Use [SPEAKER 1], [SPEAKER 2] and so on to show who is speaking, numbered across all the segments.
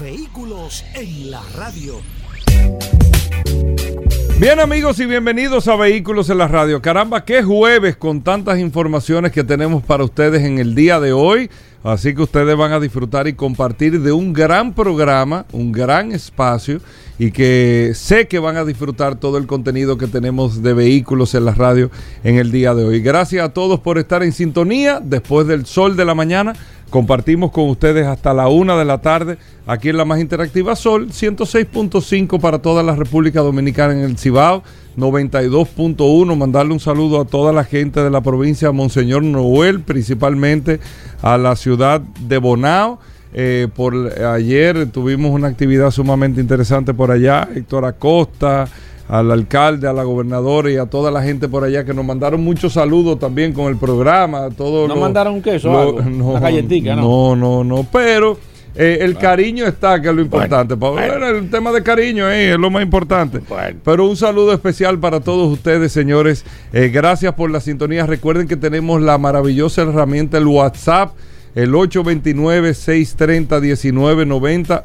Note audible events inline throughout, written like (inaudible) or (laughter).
[SPEAKER 1] Vehículos en la radio.
[SPEAKER 2] Bien amigos y bienvenidos a Vehículos en la Radio. Caramba, qué jueves con tantas informaciones que tenemos para ustedes en el día de hoy. Así que ustedes van a disfrutar y compartir de un gran programa, un gran espacio y que sé que van a disfrutar todo el contenido que tenemos de vehículos en la radio en el día de hoy. Gracias a todos por estar en sintonía después del sol de la mañana. Compartimos con ustedes hasta la una de la tarde aquí en la más interactiva Sol, 106.5 para toda la República Dominicana en el Cibao, 92.1. Mandarle un saludo a toda la gente de la provincia de Monseñor Noel, principalmente a la ciudad de Bonao. Eh, por ayer tuvimos una actividad sumamente interesante por allá. Héctor Acosta, al alcalde, a la gobernadora y a toda la gente por allá que nos mandaron muchos saludos también con el programa. Todo
[SPEAKER 3] ¿No
[SPEAKER 2] lo-
[SPEAKER 3] mandaron un queso
[SPEAKER 2] lo-
[SPEAKER 3] algo? (laughs)
[SPEAKER 2] no,
[SPEAKER 3] Una galletica, ¿no?
[SPEAKER 2] No, no, no, pero eh, el cariño está, que es lo importante. Pa- bueno, el tema de cariño eh, es lo más importante.
[SPEAKER 3] Bueno.
[SPEAKER 2] Pero un saludo especial para todos ustedes, señores. Eh, gracias por la sintonía. Recuerden que tenemos la maravillosa herramienta, el WhatsApp, el 829-630-1990,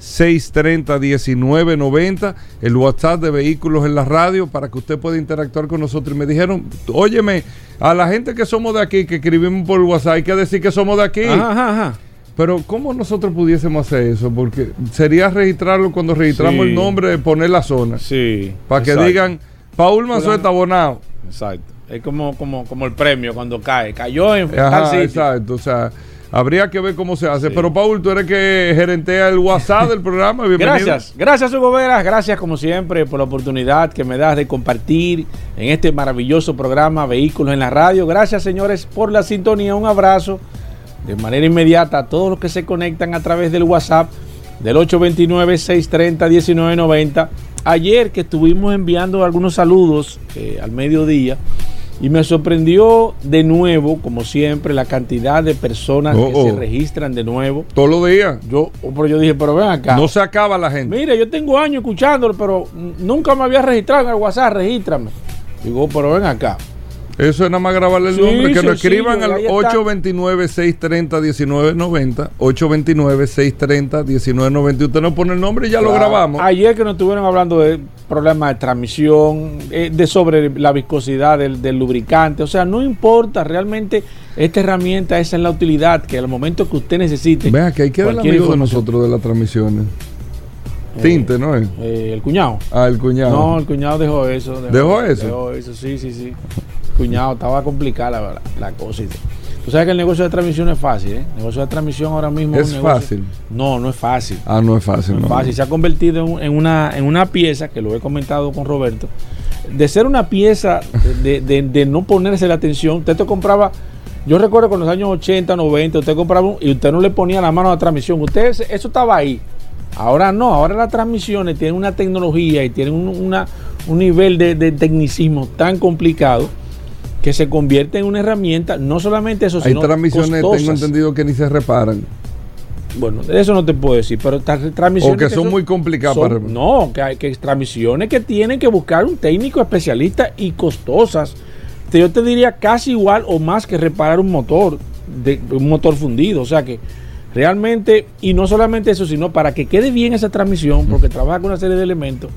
[SPEAKER 2] 829-630-1990, el WhatsApp de Vehículos en la Radio, para que usted pueda interactuar con nosotros. Y me dijeron, óyeme, a la gente que somos de aquí, que escribimos por WhatsApp, hay que decir que somos de aquí.
[SPEAKER 3] Ajá, ajá, ajá.
[SPEAKER 2] Pero ¿cómo nosotros pudiésemos hacer eso? Porque sería registrarlo cuando registramos
[SPEAKER 3] Sí.
[SPEAKER 2] el nombre, poner la zona.
[SPEAKER 3] Sí.
[SPEAKER 2] Para que
[SPEAKER 3] exacto,
[SPEAKER 2] digan, Paul Manzueta abonado.
[SPEAKER 3] Exacto. Es como, como, como el premio cuando cae. Cayó en tal
[SPEAKER 2] Ajá,
[SPEAKER 3] sitio.
[SPEAKER 2] exacto. O sea, habría que ver cómo se hace. Pero Paul, tú eres que gerentea el WhatsApp del programa. Bienvenido.
[SPEAKER 3] Gracias, gracias Hugo Veras, gracias como siempre por la oportunidad que me das de compartir en este maravilloso programa Vehículos en la Radio. Gracias señores por la sintonía, un abrazo de manera inmediata a todos los que se conectan a través del WhatsApp del 829-630-1990. Ayer que estuvimos enviando algunos saludos eh, al mediodía y me sorprendió de nuevo, como siempre, la cantidad de personas
[SPEAKER 2] Oh,
[SPEAKER 3] que
[SPEAKER 2] oh.
[SPEAKER 3] se registran de nuevo.
[SPEAKER 2] Todos los días.
[SPEAKER 3] Yo, pero yo dije, pero ven acá.
[SPEAKER 2] No se acaba la gente.
[SPEAKER 3] Mire, yo tengo años escuchándolo, pero nunca me había registrado en el WhatsApp, regístrame. Digo, pero ven acá.
[SPEAKER 2] Eso es nada más grabarle el
[SPEAKER 3] Sí,
[SPEAKER 2] nombre. Que nos escriban al
[SPEAKER 3] ahí está.
[SPEAKER 2] 829-630-1990. 829-630-1990. Usted nos pone el nombre y ya lo grabamos.
[SPEAKER 3] Ayer que nos estuvieron hablando de problemas de transmisión, eh, de sobre la viscosidad del, del lubricante. O sea, no importa, realmente esta herramienta, esa es la utilidad que al momento que usted necesite.
[SPEAKER 2] Vea que hay que dar el amigo de nosotros de las transmisiones. Tinte, ¿no es?
[SPEAKER 3] Eh, el cuñado.
[SPEAKER 2] Ah, el cuñado.
[SPEAKER 3] No, el cuñado dejó eso.
[SPEAKER 2] ¿Dejó eso?
[SPEAKER 3] Dejó eso, sí, sí, sí. Cuñado, estaba complicada la, la cosa. y. Tú sabes que el negocio de transmisión es fácil, ¿eh? El negocio de transmisión ahora mismo
[SPEAKER 2] Es
[SPEAKER 3] un negocio-
[SPEAKER 2] fácil.
[SPEAKER 3] No, no es fácil.
[SPEAKER 2] Ah, no es fácil.
[SPEAKER 3] No
[SPEAKER 2] no.
[SPEAKER 3] es fácil. Se ha convertido en, un- en una, en una pieza, que lo he comentado con Roberto, de ser una pieza de, de- de no ponerse la atención. Usted te compraba, yo recuerdo con los años 80, 90, usted compraba un- y usted no le ponía la mano a la transmisión. Usted, eso estaba ahí. Ahora no, ahora las transmisiones tienen una tecnología y tienen un, una- un nivel de, de tecnicismo tan complicado que se convierte en una herramienta, no solamente eso,
[SPEAKER 2] Hay
[SPEAKER 3] sino
[SPEAKER 2] transmisiones, tengo
[SPEAKER 3] costosas.
[SPEAKER 2] entendido, que ni se reparan.
[SPEAKER 3] Bueno, eso no te puedo decir, pero tra- transmisiones
[SPEAKER 2] O que son muy complicadas para-
[SPEAKER 3] No, que hay que transmisiones que tienen que buscar un técnico especialista y costosas. Yo te diría casi igual o más que reparar un motor, de, un motor fundido. O sea que realmente, y no solamente eso, sino para que quede bien esa transmisión, porque trabaja con una serie de elementos.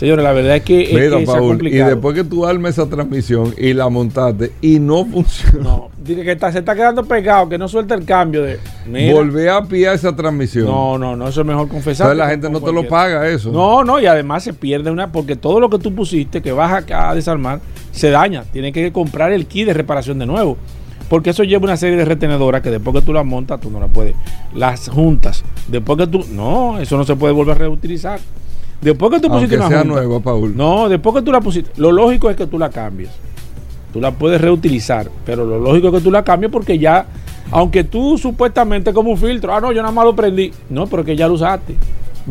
[SPEAKER 3] Señores, la verdad es que, es
[SPEAKER 2] Mira,
[SPEAKER 3] que
[SPEAKER 2] Paul, y después que tú armes esa transmisión y la montaste y no (laughs) funciona,
[SPEAKER 3] No, dice que está- se está quedando pegado, que no suelta el cambio de. Mira,
[SPEAKER 2] volvé a pillar esa transmisión.
[SPEAKER 3] no, no, no, eso es mejor confesar.
[SPEAKER 2] Entonces la gente no te lo paga eso.
[SPEAKER 3] No, no, y además se pierde una, porque todo lo que tú pusiste que vas a, a desarmar se daña. Tienes que comprar el kit de reparación de nuevo. Porque eso lleva una serie de retenedoras que después que tú las montas, tú no las puedes. Las juntas. Después que tú. No, eso no se puede volver a reutilizar. Después que tú
[SPEAKER 2] Aunque
[SPEAKER 3] pusiste una
[SPEAKER 2] sea
[SPEAKER 3] junta-
[SPEAKER 2] nueva, Paul.
[SPEAKER 3] No, después que tú la pusiste. Lo lógico es que tú la cambies. Tú la puedes reutilizar. Pero lo lógico es que tú la cambies porque ya Aunque tú supuestamente como un filtro, ah, no, yo nada más lo prendí. No, pero que ya lo usaste.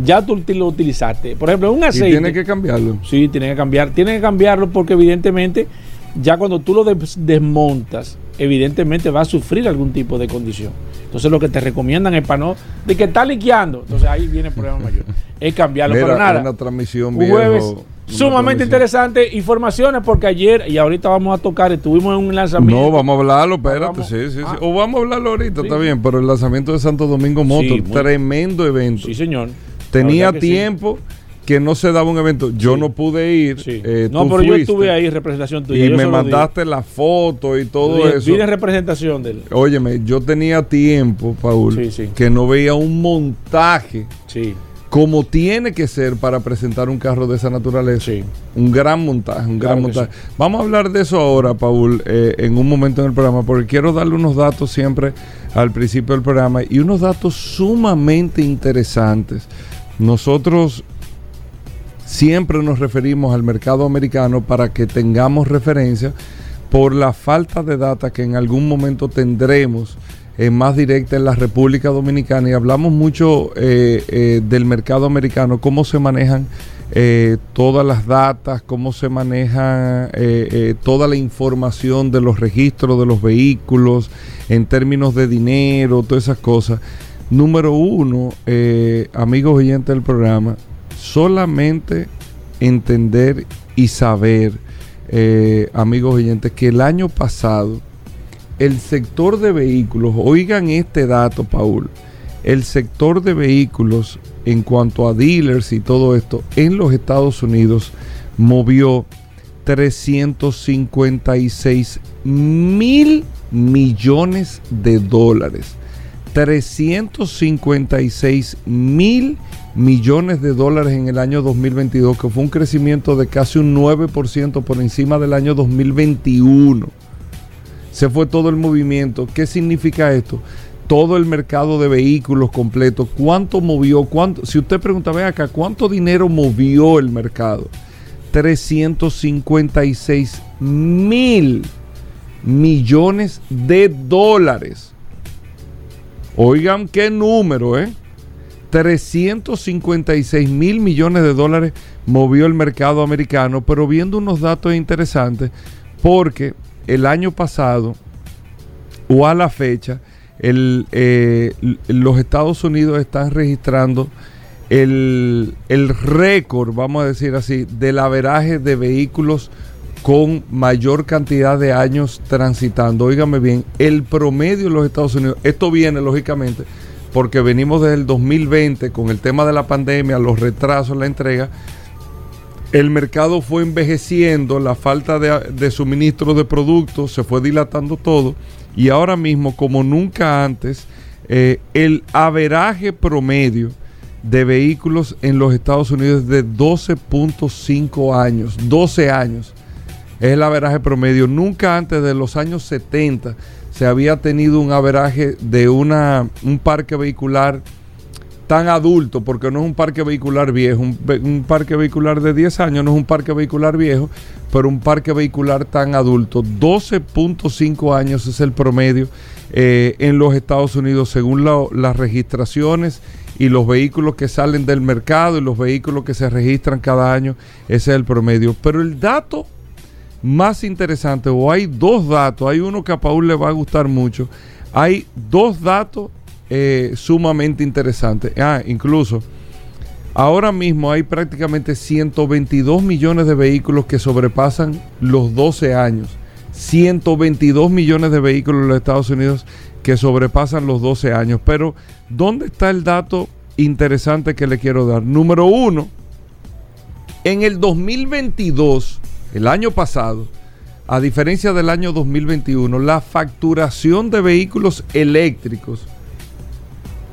[SPEAKER 3] Ya tú lo utilizaste. Por ejemplo, un
[SPEAKER 2] Y
[SPEAKER 3] aceite.
[SPEAKER 2] tiene que cambiarlo.
[SPEAKER 3] Sí, tiene que cambiar. Tiene que cambiarlo porque evidentemente ya cuando tú lo des- desmontas, evidentemente va a sufrir algún tipo de condición. Entonces lo que te recomiendan es para no, de que está liqueando. Entonces ahí viene el problema (laughs) mayor. Es cambiarlo.
[SPEAKER 2] Mira,
[SPEAKER 3] pero nada.
[SPEAKER 2] una transmisión
[SPEAKER 3] Un
[SPEAKER 2] viejo,
[SPEAKER 3] jueves
[SPEAKER 2] una
[SPEAKER 3] sumamente
[SPEAKER 2] transmisión.
[SPEAKER 3] interesante. Informaciones porque ayer y ahorita vamos a tocar, estuvimos en un lanzamiento.
[SPEAKER 2] No, vamos a hablarlo, espérate,
[SPEAKER 3] Vamos.
[SPEAKER 2] sí, sí, sí.
[SPEAKER 3] Ah.
[SPEAKER 2] O vamos a hablarlo ahorita,
[SPEAKER 3] Sí.
[SPEAKER 2] está bien, pero el lanzamiento de Santo Domingo Motor,
[SPEAKER 3] Sí, muy-
[SPEAKER 2] tremendo evento.
[SPEAKER 3] Sí, señor.
[SPEAKER 2] Tenía
[SPEAKER 3] sí.
[SPEAKER 2] Que no se daba un evento. Yo
[SPEAKER 3] Sí.
[SPEAKER 2] no pude ir.
[SPEAKER 3] Sí.
[SPEAKER 2] eh,
[SPEAKER 3] no, pero yo estuve ahí en representación tuya.
[SPEAKER 2] Y
[SPEAKER 3] yo
[SPEAKER 2] me mandaste la foto y todo eso.
[SPEAKER 3] Vine en representación de él.
[SPEAKER 2] Óyeme, yo tenía tiempo, Paul,
[SPEAKER 3] Sí,
[SPEAKER 2] que no veía un montaje
[SPEAKER 3] Sí,
[SPEAKER 2] como tiene que ser para presentar un carro de esa naturaleza.
[SPEAKER 3] sí.
[SPEAKER 2] Un gran montaje, un
[SPEAKER 3] Claro
[SPEAKER 2] gran montaje. Vamos a hablar de eso ahora, Paul, eh, en un momento en el programa, porque quiero darle unos datos siempre al principio del programa y unos datos sumamente interesantes. Nosotros siempre nos referimos al mercado americano para que tengamos referencia por la falta de data que en algún momento tendremos eh, más directa en la República Dominicana y hablamos mucho eh, eh, del mercado americano, cómo se manejan todas las datas, cómo se maneja toda la información de los registros de los vehículos en términos de dinero, todas esas cosas. Número uno, amigos oyentes del programa, solamente entender y saber, eh, amigos oyentes, que el año pasado el sector de vehículos, oigan este dato, Paul, el sector de vehículos en cuanto a dealers y todo esto en los Estados Unidos movió 356 mil millones de dólares. 356 mil millones de dólares en el año 2022, que fue un crecimiento de casi un 9% por encima del año 2021. Se fue todo el movimiento. ¿Qué significa esto? Todo el mercado de vehículos completo. ¿Cuánto movió? ¿Cuánto? Si usted pregunta, ve acá, ¿cuánto dinero movió el mercado? 356 mil millones de dólares. Oigan qué número, ¿eh? 356 mil millones de dólares movió el mercado americano, pero viendo unos datos interesantes, porque el año pasado o a la fecha, eh, los Estados Unidos están registrando el, el récord, vamos a decir así, del averaje de vehículos con mayor cantidad de años transitando. Óigame bien, el promedio en los Estados Unidos, esto viene lógicamente porque venimos desde el 2020 con el tema de la pandemia, los retrasos, la entrega, el mercado fue envejeciendo, la falta de, de suministro de productos se fue dilatando todo y ahora mismo, como nunca antes, eh, el averaje promedio de vehículos en los Estados Unidos es de 12.5 años, 12 años es el averaje promedio. Nunca antes de los años 70 se había tenido un averaje de una, un parque vehicular tan adulto, porque no es un parque vehicular viejo, un, parque vehicular de 10 años no es un parque vehicular viejo, pero un parque vehicular tan adulto. 12.5 años es el promedio eh, en los Estados Unidos según la- las registraciones y los vehículos que salen del mercado y los vehículos que se registran cada año, ese es el promedio. Pero el dato más interesante, o hay dos datos, hay uno que a Paul le va a gustar mucho, hay dos datos eh, sumamente interesantes. Ah, incluso, ahora mismo hay prácticamente 122 millones de vehículos que sobrepasan los 12 años. 122 millones de vehículos en los Estados Unidos que sobrepasan los 12 años. Pero, ¿dónde está el dato interesante que le quiero dar? Número uno, en el 2022, el año pasado, a diferencia del año 2021, la facturación de vehículos eléctricos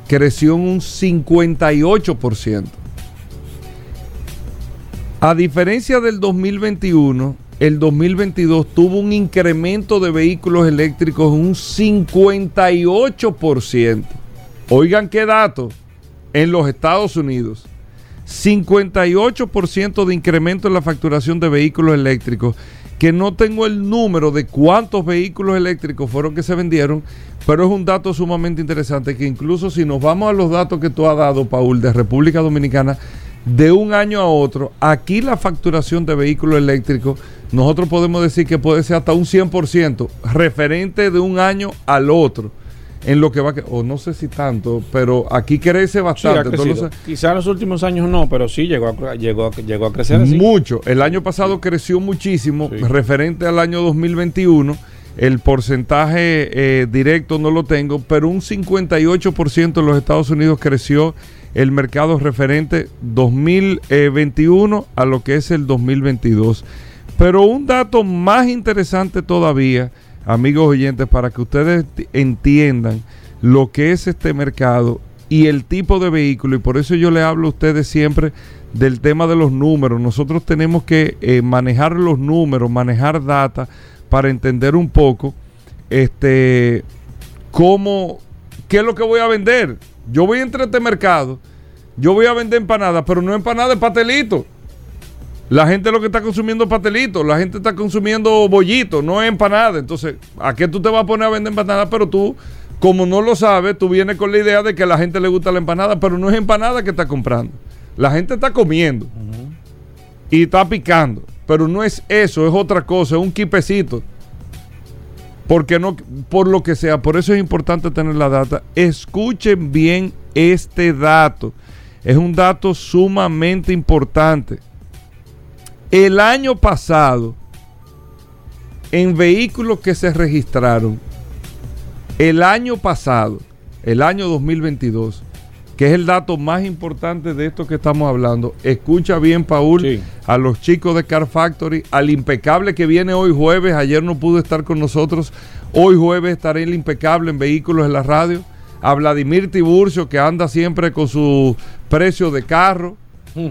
[SPEAKER 2] creció en un 58%. A diferencia del 2021, el 2022 tuvo un incremento de vehículos eléctricos un 58%. Oigan qué dato en los Estados Unidos. 58% de incremento en la facturación de vehículos eléctricos. que no tengo el número de cuántos vehículos eléctricos fueron que se vendieron, pero es un dato sumamente interesante que incluso si nos vamos a los datos que tú has dado, Paul, de República Dominicana, de un año a otro, aquí la facturación de vehículos eléctricos, nosotros podemos decir que puede ser hasta un 100% referente de un año al otro en lo que va, o no sé si tanto, pero aquí crece bastante.
[SPEAKER 3] Sí, Quizá en los últimos años no, pero sí llegó a, llegó, llegó a crecer así.
[SPEAKER 2] Mucho. El año pasado creció muchísimo, referente al año 2021. El porcentaje eh, directo no lo tengo, pero un 58% en los Estados Unidos creció el mercado referente 2021 a lo que es el 2022. Pero un dato más interesante todavía amigos oyentes, para que ustedes entiendan lo que es este mercado y el tipo de vehículo. Y por eso yo le hablo a ustedes siempre del tema de los números. Nosotros tenemos que eh, manejar los números, manejar data para entender un poco este cómo, qué es lo que voy a vender. Yo voy a entrar a este mercado, yo voy a vender empanadas, pero no empanadas de pastelito. La gente lo que está consumiendo es pastelito, la gente está consumiendo bollito, no es empanada. Entonces, ¿a qué tú te vas a poner a vender empanada? Pero tú, como no lo sabes, tú vienes con la idea de que a la gente le gusta la empanada, pero no es empanada que está comprando. La gente está comiendo y está picando, pero no es eso, es otra cosa, es un quipecito. Porque no, por lo que sea, por eso es importante tener la data. Escuchen bien este dato. Es un dato sumamente importante. El año pasado, en vehículos que se registraron, el año pasado, el año 2022, que es el dato más importante de esto que estamos hablando. Escucha bien, Paul, a los chicos de Car Factory, al impecable que viene hoy jueves. Ayer no pudo estar con nosotros. Hoy jueves estaré el impecable en vehículos en la radio. A Vladimir Tiburcio, que anda siempre con su precio de carro. Mm.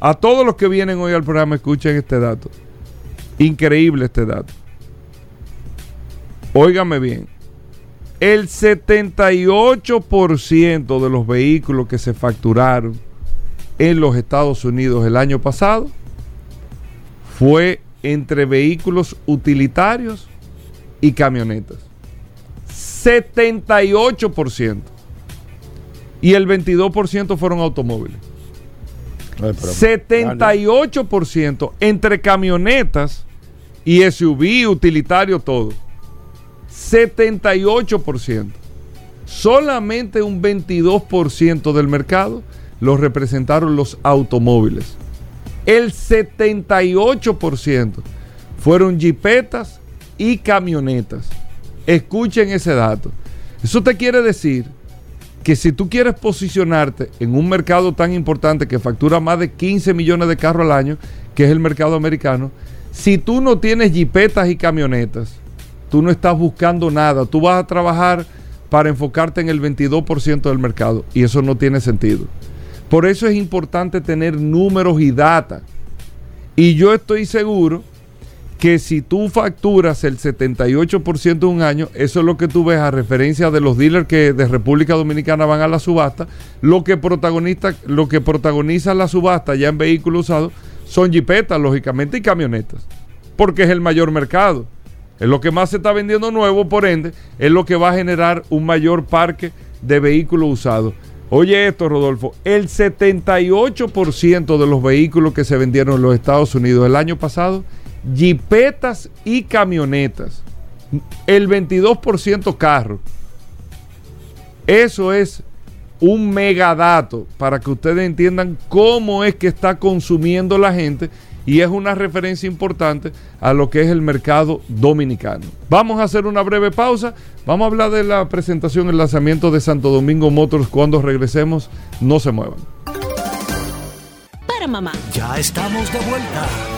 [SPEAKER 2] A todos los que vienen hoy al programa, escuchen este dato. Increíble este dato. Óigame bien. El 78% de los vehículos que se facturaron en los Estados Unidos el año pasado fue entre vehículos utilitarios y camionetas. 78%. Y el 22% fueron automóviles. 78% entre camionetas y SUV, utilitario, todo. 78%. Solamente un 22% del mercado lo representaron los automóviles. El 78% fueron jipetas y camionetas. Escuchen ese dato. Eso te quiere decir que si tú quieres posicionarte en un mercado tan importante que factura más de 15 millones de carros al año, que es el mercado americano, si tú no tienes jipetas y camionetas, tú no estás buscando nada, tú vas a trabajar para enfocarte en el 22% del mercado y eso no tiene sentido. Por eso es importante tener números y data. Y yo estoy seguro que si tú facturas el 78% de un año, eso es lo que tú ves a referencia de los dealers que de República Dominicana van a la subasta, lo que protagoniza, lo que protagoniza la subasta ya en vehículos usados son jipetas, lógicamente, y camionetas, porque es el mayor mercado. Es lo que más se está vendiendo nuevo, por ende, es lo que va a generar un mayor parque de vehículos usados. Oye esto, Rodolfo, el 78% de los vehículos que se vendieron en los Estados Unidos el año pasado jipetas y camionetas. El 22% carro. Eso es un megadato para que ustedes entiendan cómo es que está consumiendo la gente y es una referencia importante a lo que es el mercado dominicano. Vamos a hacer una breve pausa. Vamos a hablar de la presentación, el lanzamiento de Santo Domingo Motors cuando regresemos. No se muevan.
[SPEAKER 1] Para mamá. Ya estamos de vuelta.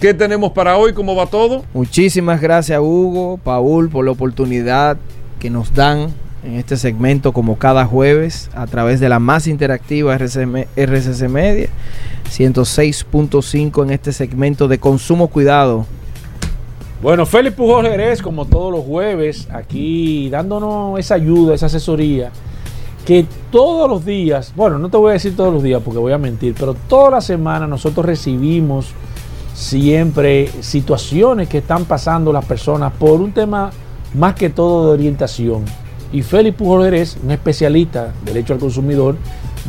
[SPEAKER 2] ¿Qué tenemos para hoy? ¿Cómo va todo?
[SPEAKER 4] Muchísimas gracias Hugo, Paul, por la oportunidad que nos dan en este segmento como cada jueves a través de la más interactiva RCC Media 106.5 en este segmento de consumo cuidado.
[SPEAKER 3] Bueno, Félix Pujol Jerez, como todos los jueves, aquí dándonos esa ayuda, esa asesoría, que todos los días, bueno, no te voy a decir todos los días porque voy a mentir, pero toda la semana nosotros recibimos siempre situaciones que están pasando las personas por un tema más que todo de orientación. Y Félix Pujol un especialista de derecho al consumidor,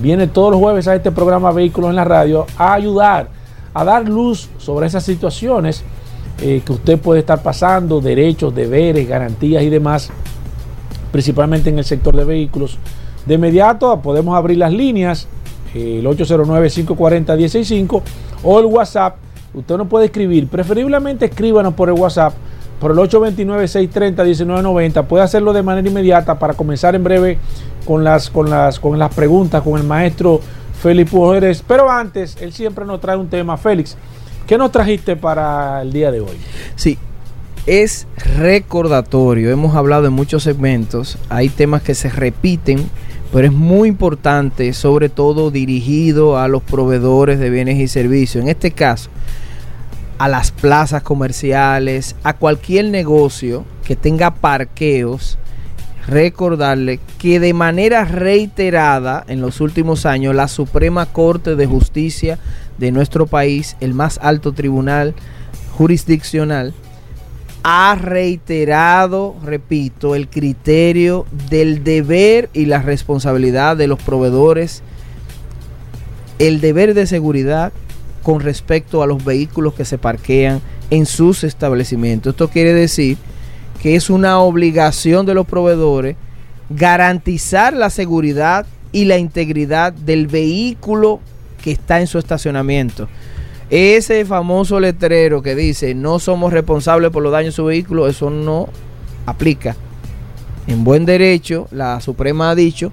[SPEAKER 3] viene todos los jueves a este programa Vehículos en la Radio a ayudar, a dar luz sobre esas situaciones eh, que usted puede estar pasando, derechos, deberes, garantías y demás, principalmente en el sector de vehículos. De inmediato podemos abrir las líneas, el 809-540-165 o el WhatsApp Usted no puede escribir. Preferiblemente escríbanos por el WhatsApp, por el 829-630-1990. Puede hacerlo de manera inmediata para comenzar en breve con las, con las, con las preguntas con el maestro Félix Pujoles. Pero antes, él siempre nos trae un tema. Félix, ¿qué nos trajiste para el día de hoy?
[SPEAKER 4] Sí, es recordatorio. Hemos hablado en muchos segmentos. Hay temas que se repiten, pero es muy importante, sobre todo dirigido a los proveedores de bienes y servicios. En este caso, a las plazas comerciales, a cualquier negocio que tenga parqueos, recordarle que de manera reiterada en los últimos años la Suprema Corte de Justicia de nuestro país, el más alto tribunal jurisdiccional, ha reiterado, repito, el criterio del deber y la responsabilidad de los proveedores, el deber de seguridad con respecto a los vehículos que se parquean en sus establecimientos. Esto quiere decir que es una obligación de los proveedores garantizar la seguridad y la integridad del vehículo que está en su estacionamiento. Ese famoso letrero que dice no somos responsables por los daños de su vehículo, eso no aplica. En buen derecho, la Suprema ha dicho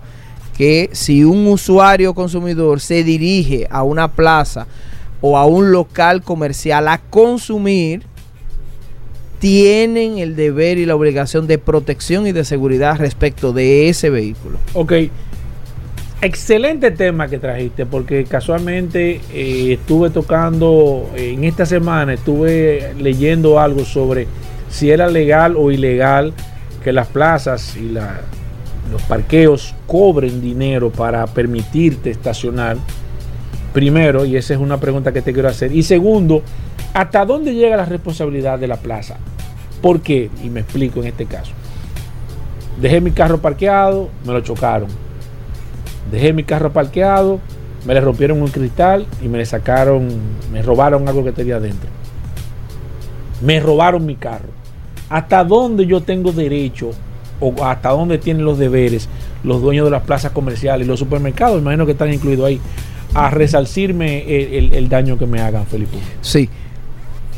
[SPEAKER 4] que si un usuario consumidor se dirige a una plaza o a un local comercial a consumir, tienen el deber y la obligación de protección y de seguridad respecto de ese vehículo.
[SPEAKER 3] Ok. Excelente tema que trajiste, porque casualmente eh, estuve tocando, en esta semana estuve leyendo algo sobre si era legal o ilegal que las plazas y los parqueos cobren dinero para permitirte estacionar Primero, y esa es una pregunta que te quiero hacer. Y segundo, ¿hasta dónde llega la responsabilidad de la plaza? ¿Por qué? Y me explico en este caso. Dejé mi carro parqueado, me lo chocaron. Dejé mi carro parqueado, me le rompieron un cristal y me le sacaron, me robaron algo que tenía adentro. Me robaron mi carro. ¿Hasta dónde yo tengo derecho o hasta dónde tienen los deberes los dueños de las plazas comerciales y los supermercados? Imagino que están incluidos ahí a resalcirme el, daño que me hagan, Felipe.
[SPEAKER 4] Sí.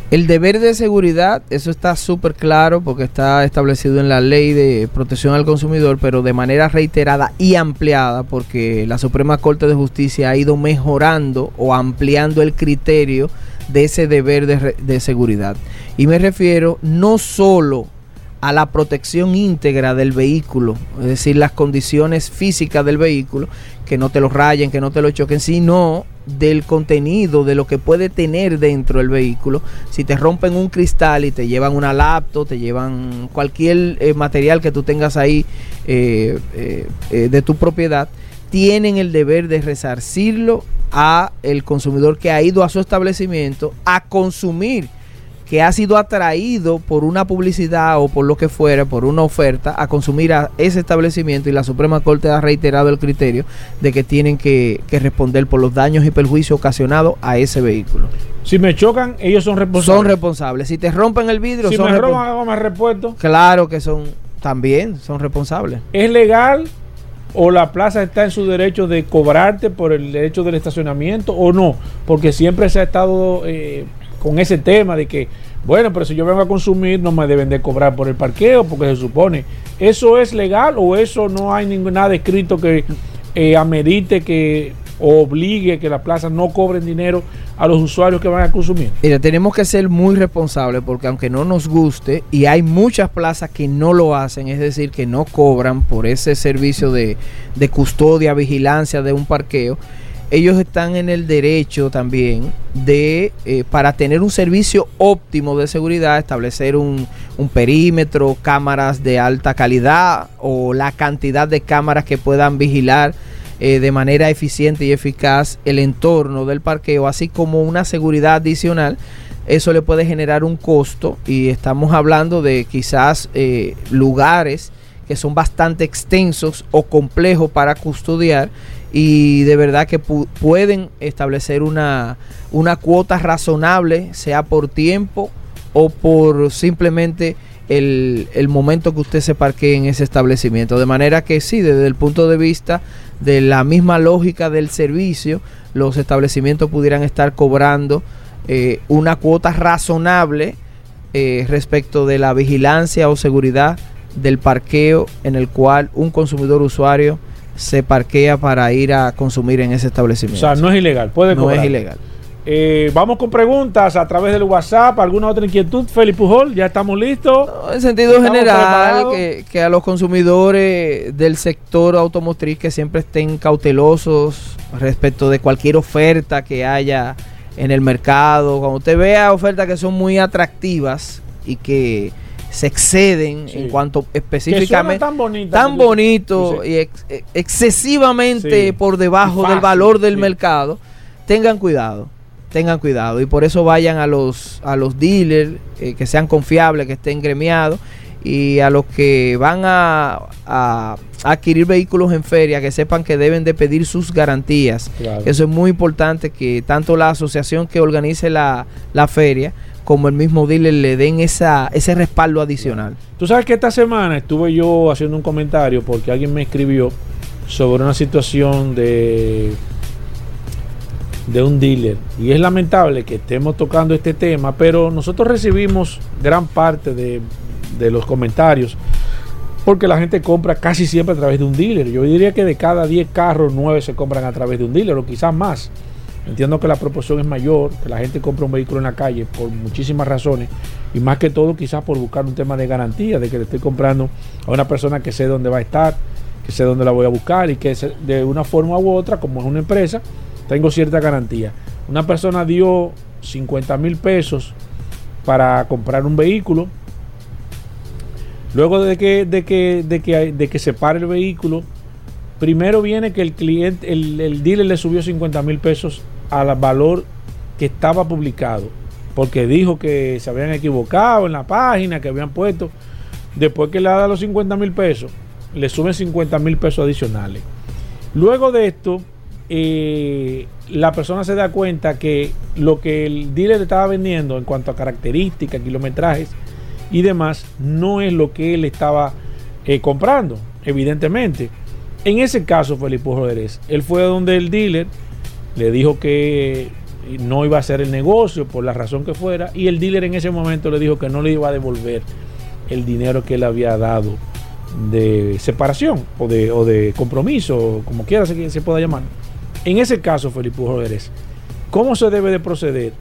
[SPEAKER 4] El deber de seguridad, eso está súper claro porque está establecido en la ley de protección al consumidor, pero de manera reiterada y ampliada porque la Suprema Corte de Justicia ha ido mejorando o ampliando el criterio de ese deber de, de seguridad. Y me refiero no solo a la protección íntegra del vehículo, es decir, las condiciones físicas del vehículo, que no te lo rayen, que no te lo choquen, sino del contenido, de lo que puede tener dentro del vehículo. Si te rompen un cristal y te llevan una laptop, te llevan cualquier eh, material que tú tengas ahí eh, eh, de tu propiedad, tienen el deber de resarcirlo a el consumidor que ha ido a su establecimiento a consumir que ha sido atraído por una publicidad o por lo que fuera, por una oferta, a consumir a ese establecimiento y la Suprema Corte ha reiterado el criterio de que tienen que, responder por los daños y perjuicios ocasionados a ese vehículo.
[SPEAKER 3] Si me chocan, ellos son responsables.
[SPEAKER 4] Son responsables. Si te rompen el vidrio,
[SPEAKER 3] si
[SPEAKER 4] son
[SPEAKER 3] me roban algo más repuesto.
[SPEAKER 4] Claro que son, también son responsables.
[SPEAKER 3] ¿Es legal o la plaza está en su derecho de cobrarte por el derecho del estacionamiento o no? Porque siempre se ha estado eh, con ese tema de que, bueno, pero si yo vengo a consumir no me deben de cobrar por el parqueo porque se supone, ¿eso es legal o eso no hay nada escrito que eh, amerite que obligue que la plaza no cobren dinero a los usuarios que van a consumir?
[SPEAKER 4] Mira, tenemos que ser muy responsables porque aunque no nos guste, y hay muchas plazas que no lo hacen, es decir, que no cobran por ese servicio de, de custodia, vigilancia de un parqueo, ellos están en el derecho también de, eh, para tener un servicio óptimo de seguridad, establecer un, perímetro, cámaras de alta calidad o la cantidad de cámaras que puedan vigilar eh, de manera eficiente y eficaz el entorno del parqueo, así como una seguridad adicional. Eso le puede generar un costo y estamos hablando de quizás eh, lugares que son bastante extensos o complejos para custodiar y de verdad que pueden establecer una, una cuota razonable, sea por tiempo o por simplemente el, el, momento que usted se parquee en ese establecimiento. De manera que sí, desde el punto de vista de la misma lógica del servicio, los establecimientos pudieran estar cobrando eh, una cuota razonable eh, respecto de la vigilancia o seguridad del parqueo en el cual un consumidor usuario se parquea para ir a consumir en ese establecimiento.
[SPEAKER 3] O sea, no es ilegal, puede
[SPEAKER 4] No es ilegal.
[SPEAKER 3] Eh, vamos con preguntas a través del WhatsApp. ¿Alguna otra inquietud, Felipe Pujol? ¿Ya estamos listos?
[SPEAKER 4] en sentido general, que, que, a los consumidores del sector automotriz que siempre estén cautelosos respecto de cualquier oferta que haya en el mercado. Cuando usted vea ofertas que son muy atractivas y que se exceden en cuanto específicamente
[SPEAKER 3] tan, bonito,
[SPEAKER 4] tan bonito y e, excesivamente por debajo del valor del mercado, tengan cuidado, tengan cuidado. Y por eso vayan a los a los dealers eh, que sean confiables, que estén gremiados y a los que van a, adquirir vehículos en feria, que sepan que deben de pedir sus garantías. Eso es muy importante que tanto la asociación que organice la, la feria como el mismo dealer le den esa, ese respaldo adicional.
[SPEAKER 3] Tú sabes que esta semana estuve yo haciendo un comentario porque alguien me escribió sobre una situación de de un dealer. Y es lamentable que estemos tocando este tema pero nosotros recibimos gran parte de, de los comentarios porque la gente compra casi siempre a través de un dealer. Yo diría que de cada 10 carros 9 se compran a través de un dealer o quizás más Entiendo que la proporción es mayor, que la gente compra un vehículo en la calle por muchísimas razones y más que todo quizás por buscar un tema de garantía, de que le estoy comprando a una persona que sé dónde va a estar, que sé dónde la voy a buscar y que de una forma u otra, como es una empresa, tengo cierta garantía. Una persona dio 50 mil pesos para comprar un vehículo. Luego de que, de que, de que, de que se pare el vehículo, primero viene que el cliente, el, el dealer le subió 50 mil pesos al valor que estaba publicado, porque dijo que se habían equivocado en la página, que habían puesto, después que le da los 50 mil pesos, le suben 50 mil pesos adicionales. Luego de esto, eh, la persona se da cuenta que lo que el dealer estaba vendiendo en cuanto a características, kilometrajes y demás, no es lo que él estaba eh, comprando, evidentemente. En ese caso, Felipe Rodríguez, él fue donde el dealer le dijo que no iba a hacer el negocio por la razón que fuera y el dealer en ese momento le dijo que no le iba a devolver el dinero que él había dado de separación o de, o de compromiso, como quiera se, se pueda llamar. En ese caso, Felipe Rodríguez, ¿cómo se debe de proceder?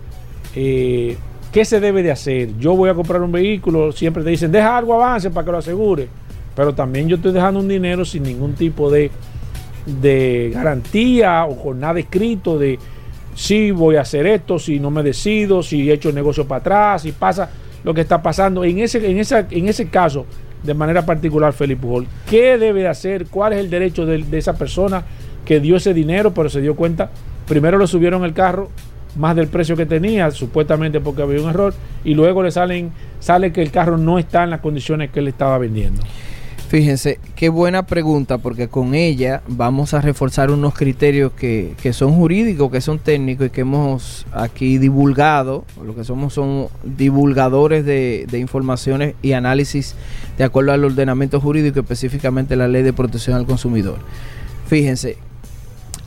[SPEAKER 3] Eh, ¿Qué se debe de hacer? Yo voy a comprar un vehículo, siempre te dicen, deja algo avance para que lo asegure, pero también yo estoy dejando un dinero sin ningún tipo de de garantía o con nada escrito de si voy a hacer esto, si no me decido, si he hecho el negocio para atrás, si pasa lo que está pasando. En ese, en esa, en ese caso, de manera particular, Felipe Pujol, ¿qué debe hacer? ¿Cuál es el derecho de, esa persona que dio ese dinero, pero se dio cuenta? Primero lo subieron el carro más del precio que tenía, supuestamente porque había un error, y luego le salen, sale que el carro no está en las condiciones que él estaba vendiendo.
[SPEAKER 4] Fíjense, qué buena pregunta, porque con ella vamos a reforzar unos criterios que, que, son jurídicos, que son técnicos y que hemos aquí divulgado. Lo que somos son divulgadores de, de informaciones y análisis de acuerdo al ordenamiento jurídico, específicamente la ley de protección al consumidor. Fíjense,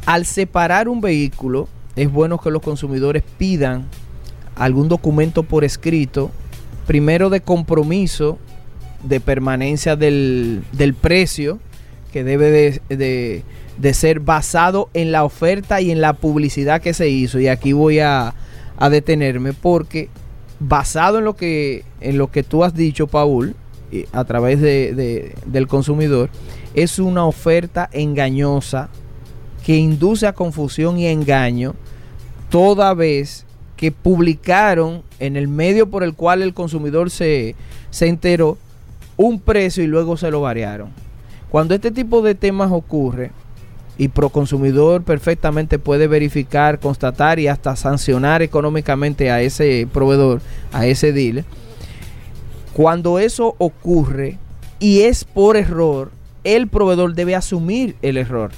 [SPEAKER 4] al separar un vehículo, es bueno que los consumidores pidan algún documento por escrito, primero de compromiso de permanencia del, del precio, que debe de, de, ser basado en la oferta y en la publicidad que se hizo. Y aquí voy a, a detenerme porque basado en lo que, en lo que tú has dicho, Paul, a través de, de, del consumidor, es una oferta engañosa que induce a confusión y engaño toda vez que publicaron en el medio por el cual el consumidor se, se enteró un precio y luego se lo variaron. Cuando este tipo de temas ocurre, y Proconsumidor perfectamente puede verificar, constatar y hasta sancionar económicamente a ese proveedor, a ese dealer, cuando eso ocurre y es por error, el proveedor debe asumir el error.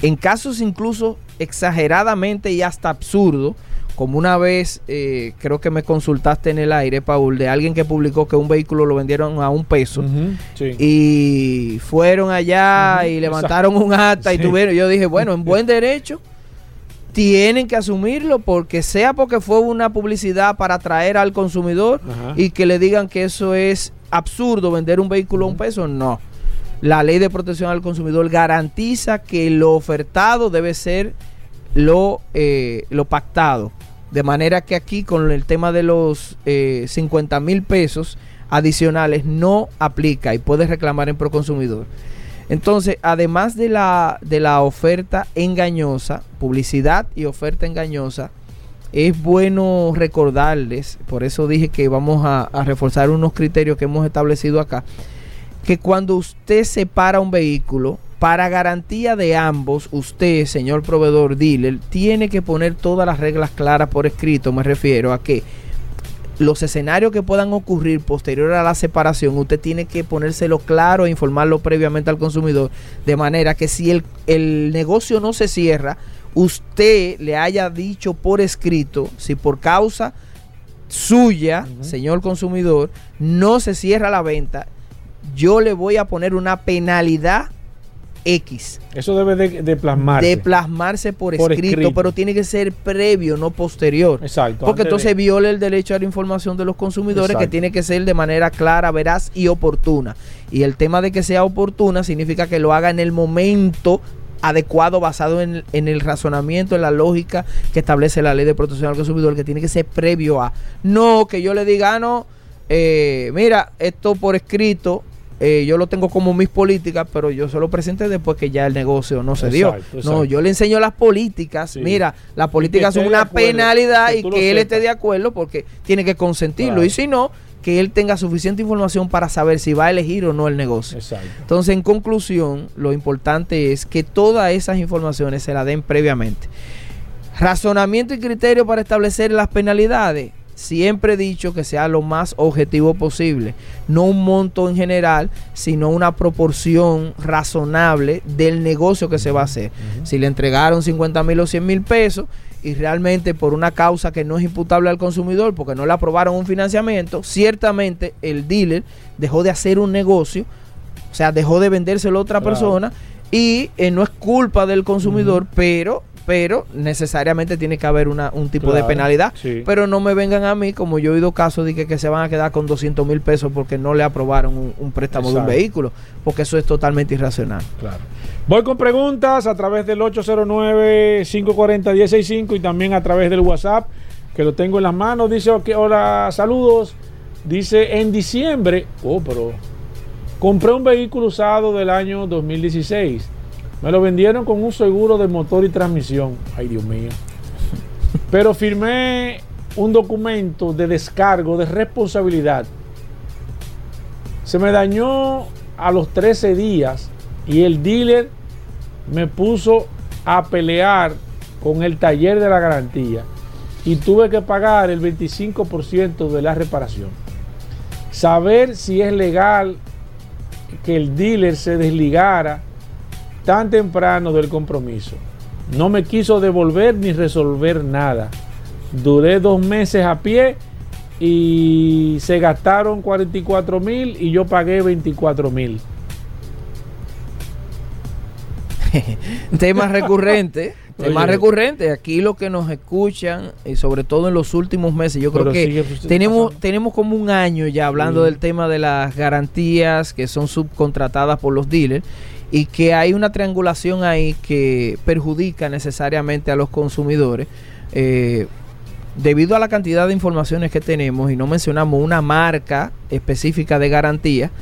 [SPEAKER 4] En casos incluso exageradamente y hasta absurdo, como una vez eh, creo que me consultaste en el aire, Paul, de alguien que publicó que un vehículo lo vendieron a un peso. Y fueron allá y levantaron un acta y tuvieron, yo dije, bueno, en (laughs) buen derecho tienen que asumirlo porque sea porque fue una publicidad para atraer al consumidor y que le digan que eso es absurdo vender un vehículo a un peso, no. La ley de protección al consumidor garantiza que lo ofertado debe ser lo, eh, lo pactado. De manera que aquí con el tema de los 50 eh, mil pesos adicionales no aplica y puedes reclamar en Proconsumidor. Entonces, además de la, de la oferta engañosa, publicidad y oferta engañosa, es bueno recordarles, por eso dije que vamos a, a reforzar unos criterios que hemos establecido acá, que cuando usted separa un vehículo, para garantía de ambos, usted, señor proveedor dealer, tiene que poner todas las reglas claras por escrito. Me refiero a que los escenarios que puedan ocurrir posterior a la separación, usted tiene que ponérselo claro e informarlo previamente al consumidor. De manera que si el, el negocio no se cierra, usted le haya dicho por escrito si por causa suya, señor consumidor, no se cierra la venta, yo le voy a poner una penalidad X.
[SPEAKER 3] Eso debe de, plasmarse.
[SPEAKER 4] De plasmarse por, escrito, pero tiene que ser previo, no posterior.
[SPEAKER 3] Exacto.
[SPEAKER 4] Porque entonces viola el derecho a la información de los consumidores que tiene que ser de manera clara, veraz y oportuna. Y el tema de que sea oportuna significa que lo haga en el momento adecuado basado en, en, el razonamiento, en la lógica que establece la ley de protección al consumidor, que tiene que ser previo a. No que yo le diga, ah, no, eh, mira, esto por escrito eh, yo lo tengo como mis políticas, pero yo se lo presenté después que ya el negocio no se dio. No, yo le enseño las políticas. Mira, las políticas son una penalidad y que, él esté de acuerdo porque tiene que consentirlo. Y si no, que él tenga suficiente información para saber si va a elegir o no el negocio. Entonces, en conclusión, lo importante es que todas esas informaciones se las den previamente. Razonamiento y criterio para establecer las penalidades siempre he dicho que sea lo más objetivo posible. No un monto en general, sino una proporción razonable del negocio que se va a hacer. Si le entregaron 50 mil o 100 mil pesos y realmente por una causa que no es imputable al consumidor, porque no le aprobaron un financiamiento, ciertamente el dealer dejó de hacer un negocio, o sea, dejó de vendérselo a otra persona y eh, no es culpa del consumidor, pero pero necesariamente tiene que haber una, un tipo de penalidad. Pero no me vengan a mí, como yo he oído casos de que, se van a quedar con 200 mil pesos porque no le aprobaron un, préstamo de un vehículo, porque eso es totalmente irracional.
[SPEAKER 3] Claro. Voy con preguntas a través del 809-540-165 y también a través del WhatsApp, que lo tengo en las manos. Dice, hola, saludos. Dice, en diciembre, oh, pero compré un vehículo usado del año 2016 me lo vendieron con un seguro de motor y transmisión. Ay, Dios mío. Pero firmé un documento de descargo de responsabilidad. Se me dañó a los 13 días y el dealer me puso a pelear con el taller de la garantía y tuve que pagar el 25% de la reparación. Saber si es legal que el dealer se desligara tan temprano del compromiso. No me quiso devolver ni resolver nada. Duré dos meses a pie y se gastaron 44 mil y yo pagué 24 mil. (laughs)
[SPEAKER 4] Tema recurrente. (laughs) Tema recurrente. Aquí lo que nos escuchan, y sobre todo en los últimos meses, yo creo que tenemos, tenemos como un año ya hablando del tema de las garantías que son subcontratadas por los dealers y que hay una triangulación ahí que perjudica necesariamente a los consumidores. Eh, debido a la cantidad de informaciones que tenemos y no mencionamos una marca específica de garantía,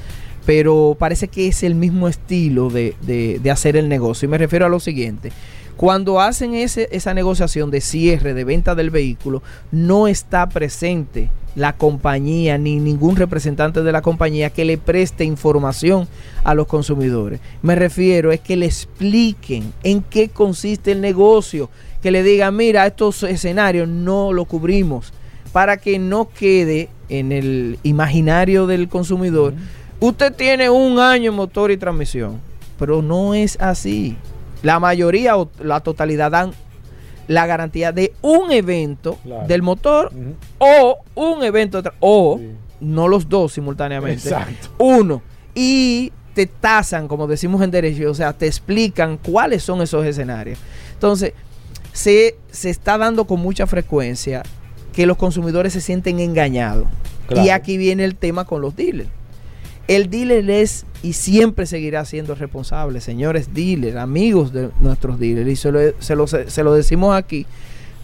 [SPEAKER 4] pero parece que es el mismo estilo de, de, hacer el negocio. Y me refiero a lo siguiente. Cuando hacen ese, esa negociación de cierre, de venta del vehículo, no está presente la compañía ni ningún representante de la compañía que le preste información a los consumidores. Me refiero es que le expliquen en qué consiste el negocio, que le digan, mira, estos escenarios no lo cubrimos, para que no quede en el imaginario del consumidor. Usted tiene un año en motor y transmisión, pero no es así. La mayoría o la totalidad dan la garantía de un evento del motor o un evento o no los dos simultáneamente. Exacto. Uno. Y te tasan, como decimos en derecho, o sea, te explican cuáles son esos escenarios. Entonces, se, se está dando con mucha frecuencia que los consumidores se sienten engañados. Y aquí viene el tema con los dealers. El dealer es y siempre seguirá siendo responsable, señores dealers, amigos de nuestros dealers. Y se lo, se lo, decimos aquí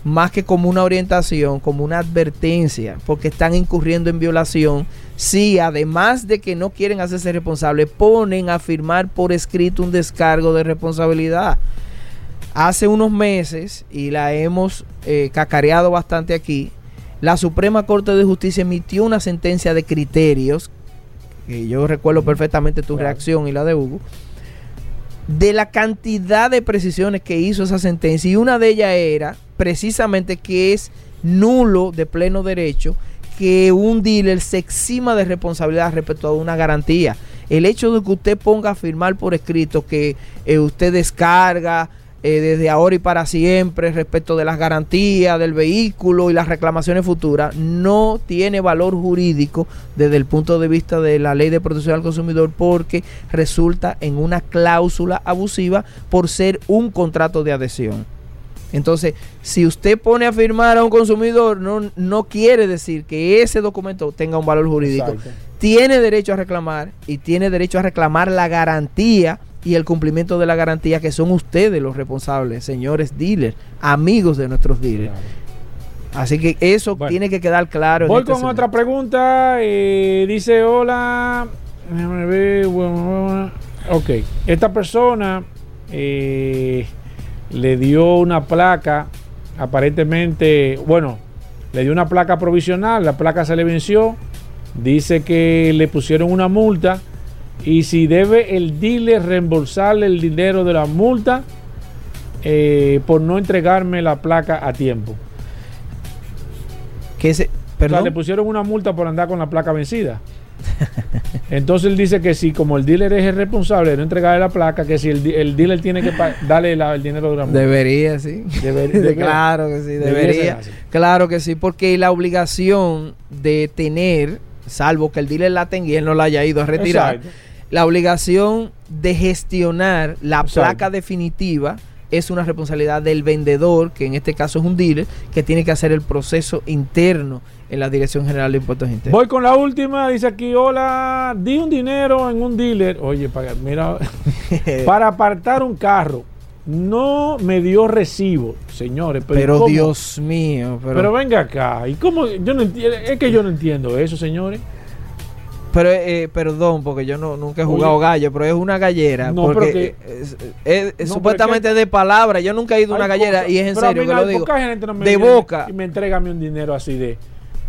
[SPEAKER 4] más que como una orientación, como una advertencia, porque están incurriendo en violación. Si además de que no quieren hacerse responsables, ponen a firmar por escrito un descargo de responsabilidad. Hace unos meses, y la hemos eh, cacareado bastante aquí, la Suprema Corte de Justicia emitió una sentencia de criterios yo recuerdo perfectamente tu reacción y la de Hugo, de la cantidad de precisiones que hizo esa sentencia. Y una de ellas era precisamente que es nulo de pleno derecho que un dealer se exima de responsabilidad respecto a una garantía. El hecho de que usted ponga a firmar por escrito que eh, usted descarga eh, desde ahora y para siempre respecto de las garantías del vehículo y las reclamaciones futuras no tiene valor jurídico desde el punto de vista de la ley de protección al consumidor porque resulta en una cláusula abusiva por ser un contrato de adhesión. Entonces, si usted pone a firmar a un consumidor, no, no quiere decir que ese documento tenga un valor jurídico. Tiene derecho a reclamar y tiene derecho a reclamar la garantía y el cumplimiento de la garantía que son ustedes los responsables, señores dealers, amigos de nuestros dealers. Así que eso tiene que quedar claro.
[SPEAKER 3] Voy este con otra pregunta. Eh, dice, hola. Ok, esta persona eh, le dio una placa, aparentemente, bueno, le dio una placa provisional, la placa se le venció, dice que le pusieron una multa y si debe el dealer reembolsarle el dinero de la multa eh, por no entregarme la placa a tiempo.
[SPEAKER 4] Que se, ¿perdón?
[SPEAKER 3] le pusieron una multa por andar con la placa vencida. (laughs) Entonces él dice que si como el dealer es el responsable de no entregarle la placa, que si el, dealer tiene que darle el dinero de la multa.
[SPEAKER 4] Debería, sí. (laughs) claro que sí, debería. Claro que sí, porque la obligación de tener, salvo que el dealer la tenga y él no la haya ido a retirar la obligación de gestionar la placa definitiva es una responsabilidad del vendedor, que en este caso es un dealer, que tiene que hacer el proceso interno en la Dirección General de Impuestos Internos.
[SPEAKER 3] Voy con la última, dice aquí, hola, di un dinero en un dealer, oye, para, mira, (laughs) para apartar un carro. No me dio recibo, señores.
[SPEAKER 4] Pero, Dios mío.
[SPEAKER 3] Pero... pero venga acá. ¿Y cómo? Yo no entiendo, es que yo no entiendo eso, señores.
[SPEAKER 4] Pero, eh, perdón, porque yo no, nunca he jugado gallo, pero es una gallera. No, porque es, supuestamente de palabra. Yo nunca he ido a una gallera y es en serio que lo digo. de boca.
[SPEAKER 3] Y me entrega un dinero así de.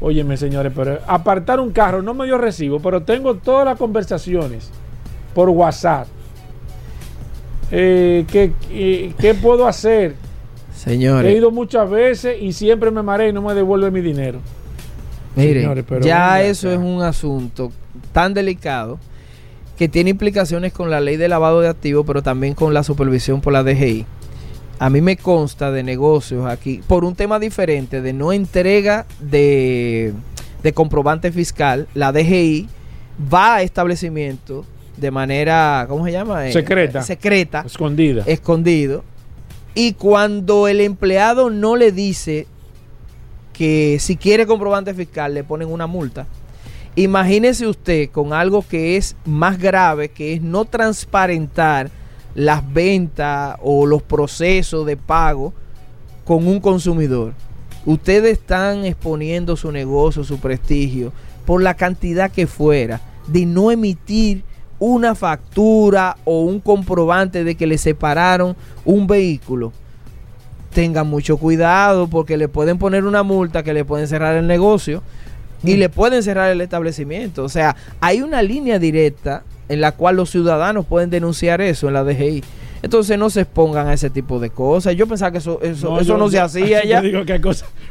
[SPEAKER 3] Óyeme, señores, pero apartar un carro no me dio recibo, pero tengo todas las conversaciones por WhatsApp. Eh, ¿qué, ¿Qué puedo hacer? Señores. He ido muchas veces y siempre me mareé y no me devuelve mi dinero.
[SPEAKER 4] Mire, ya eso es un asunto tan delicado que tiene implicaciones con la ley de lavado de activos, pero también con la supervisión por la DGI. A mí me consta de negocios aquí, por un tema diferente de no entrega de, de comprobante fiscal, la DGI va a establecimiento de manera, ¿cómo se llama?
[SPEAKER 3] Eh, secreta.
[SPEAKER 4] secreta.
[SPEAKER 3] Escondida.
[SPEAKER 4] Escondido. Y cuando el empleado no le dice que si quiere comprobante fiscal le ponen una multa. Imagínese usted con algo que es más grave, que es no transparentar las ventas o los procesos de pago con un consumidor. Ustedes están exponiendo su negocio, su prestigio, por la cantidad que fuera, de no emitir una factura o un comprobante de que le separaron un vehículo. Tengan mucho cuidado porque le pueden poner una multa que le pueden cerrar el negocio y le pueden cerrar el establecimiento. O sea, hay una línea directa en la cual los ciudadanos pueden denunciar eso en la DGI. Entonces no se expongan a ese tipo de cosas. Yo pensaba que eso, eso no, eso no se hacía (laughs) ya.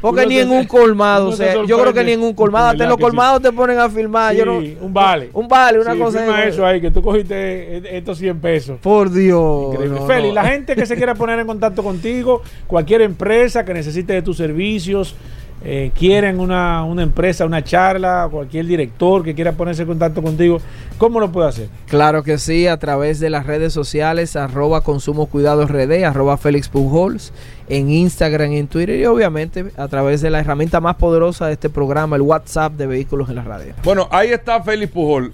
[SPEAKER 4] Porque ni en un (laughs) colmado, o sea, yo creo que ni en un colmado, hasta en los colmados te ponen a filmar. yo no,
[SPEAKER 3] un vale. (laughs)
[SPEAKER 4] Un vale, una cosa.
[SPEAKER 3] Firma eso ahí, que tú cogiste estos 100 pesos.
[SPEAKER 4] Por Dios.
[SPEAKER 3] Feli, la gente que se quiera poner en contacto contigo, cualquier empresa que necesite de tus servicios, eh, quieren una, empresa, una charla, cualquier director que quiera ponerse en contacto contigo, ¿cómo lo puede hacer?
[SPEAKER 4] Claro que sí, a través de las redes sociales, arroba consumo cuidados RD, arroba Félix Pujols, en Instagram, en Twitter y obviamente a través de la herramienta más poderosa de este programa, el WhatsApp de Vehículos en la Radio.
[SPEAKER 2] Bueno, ahí está Félix Pujol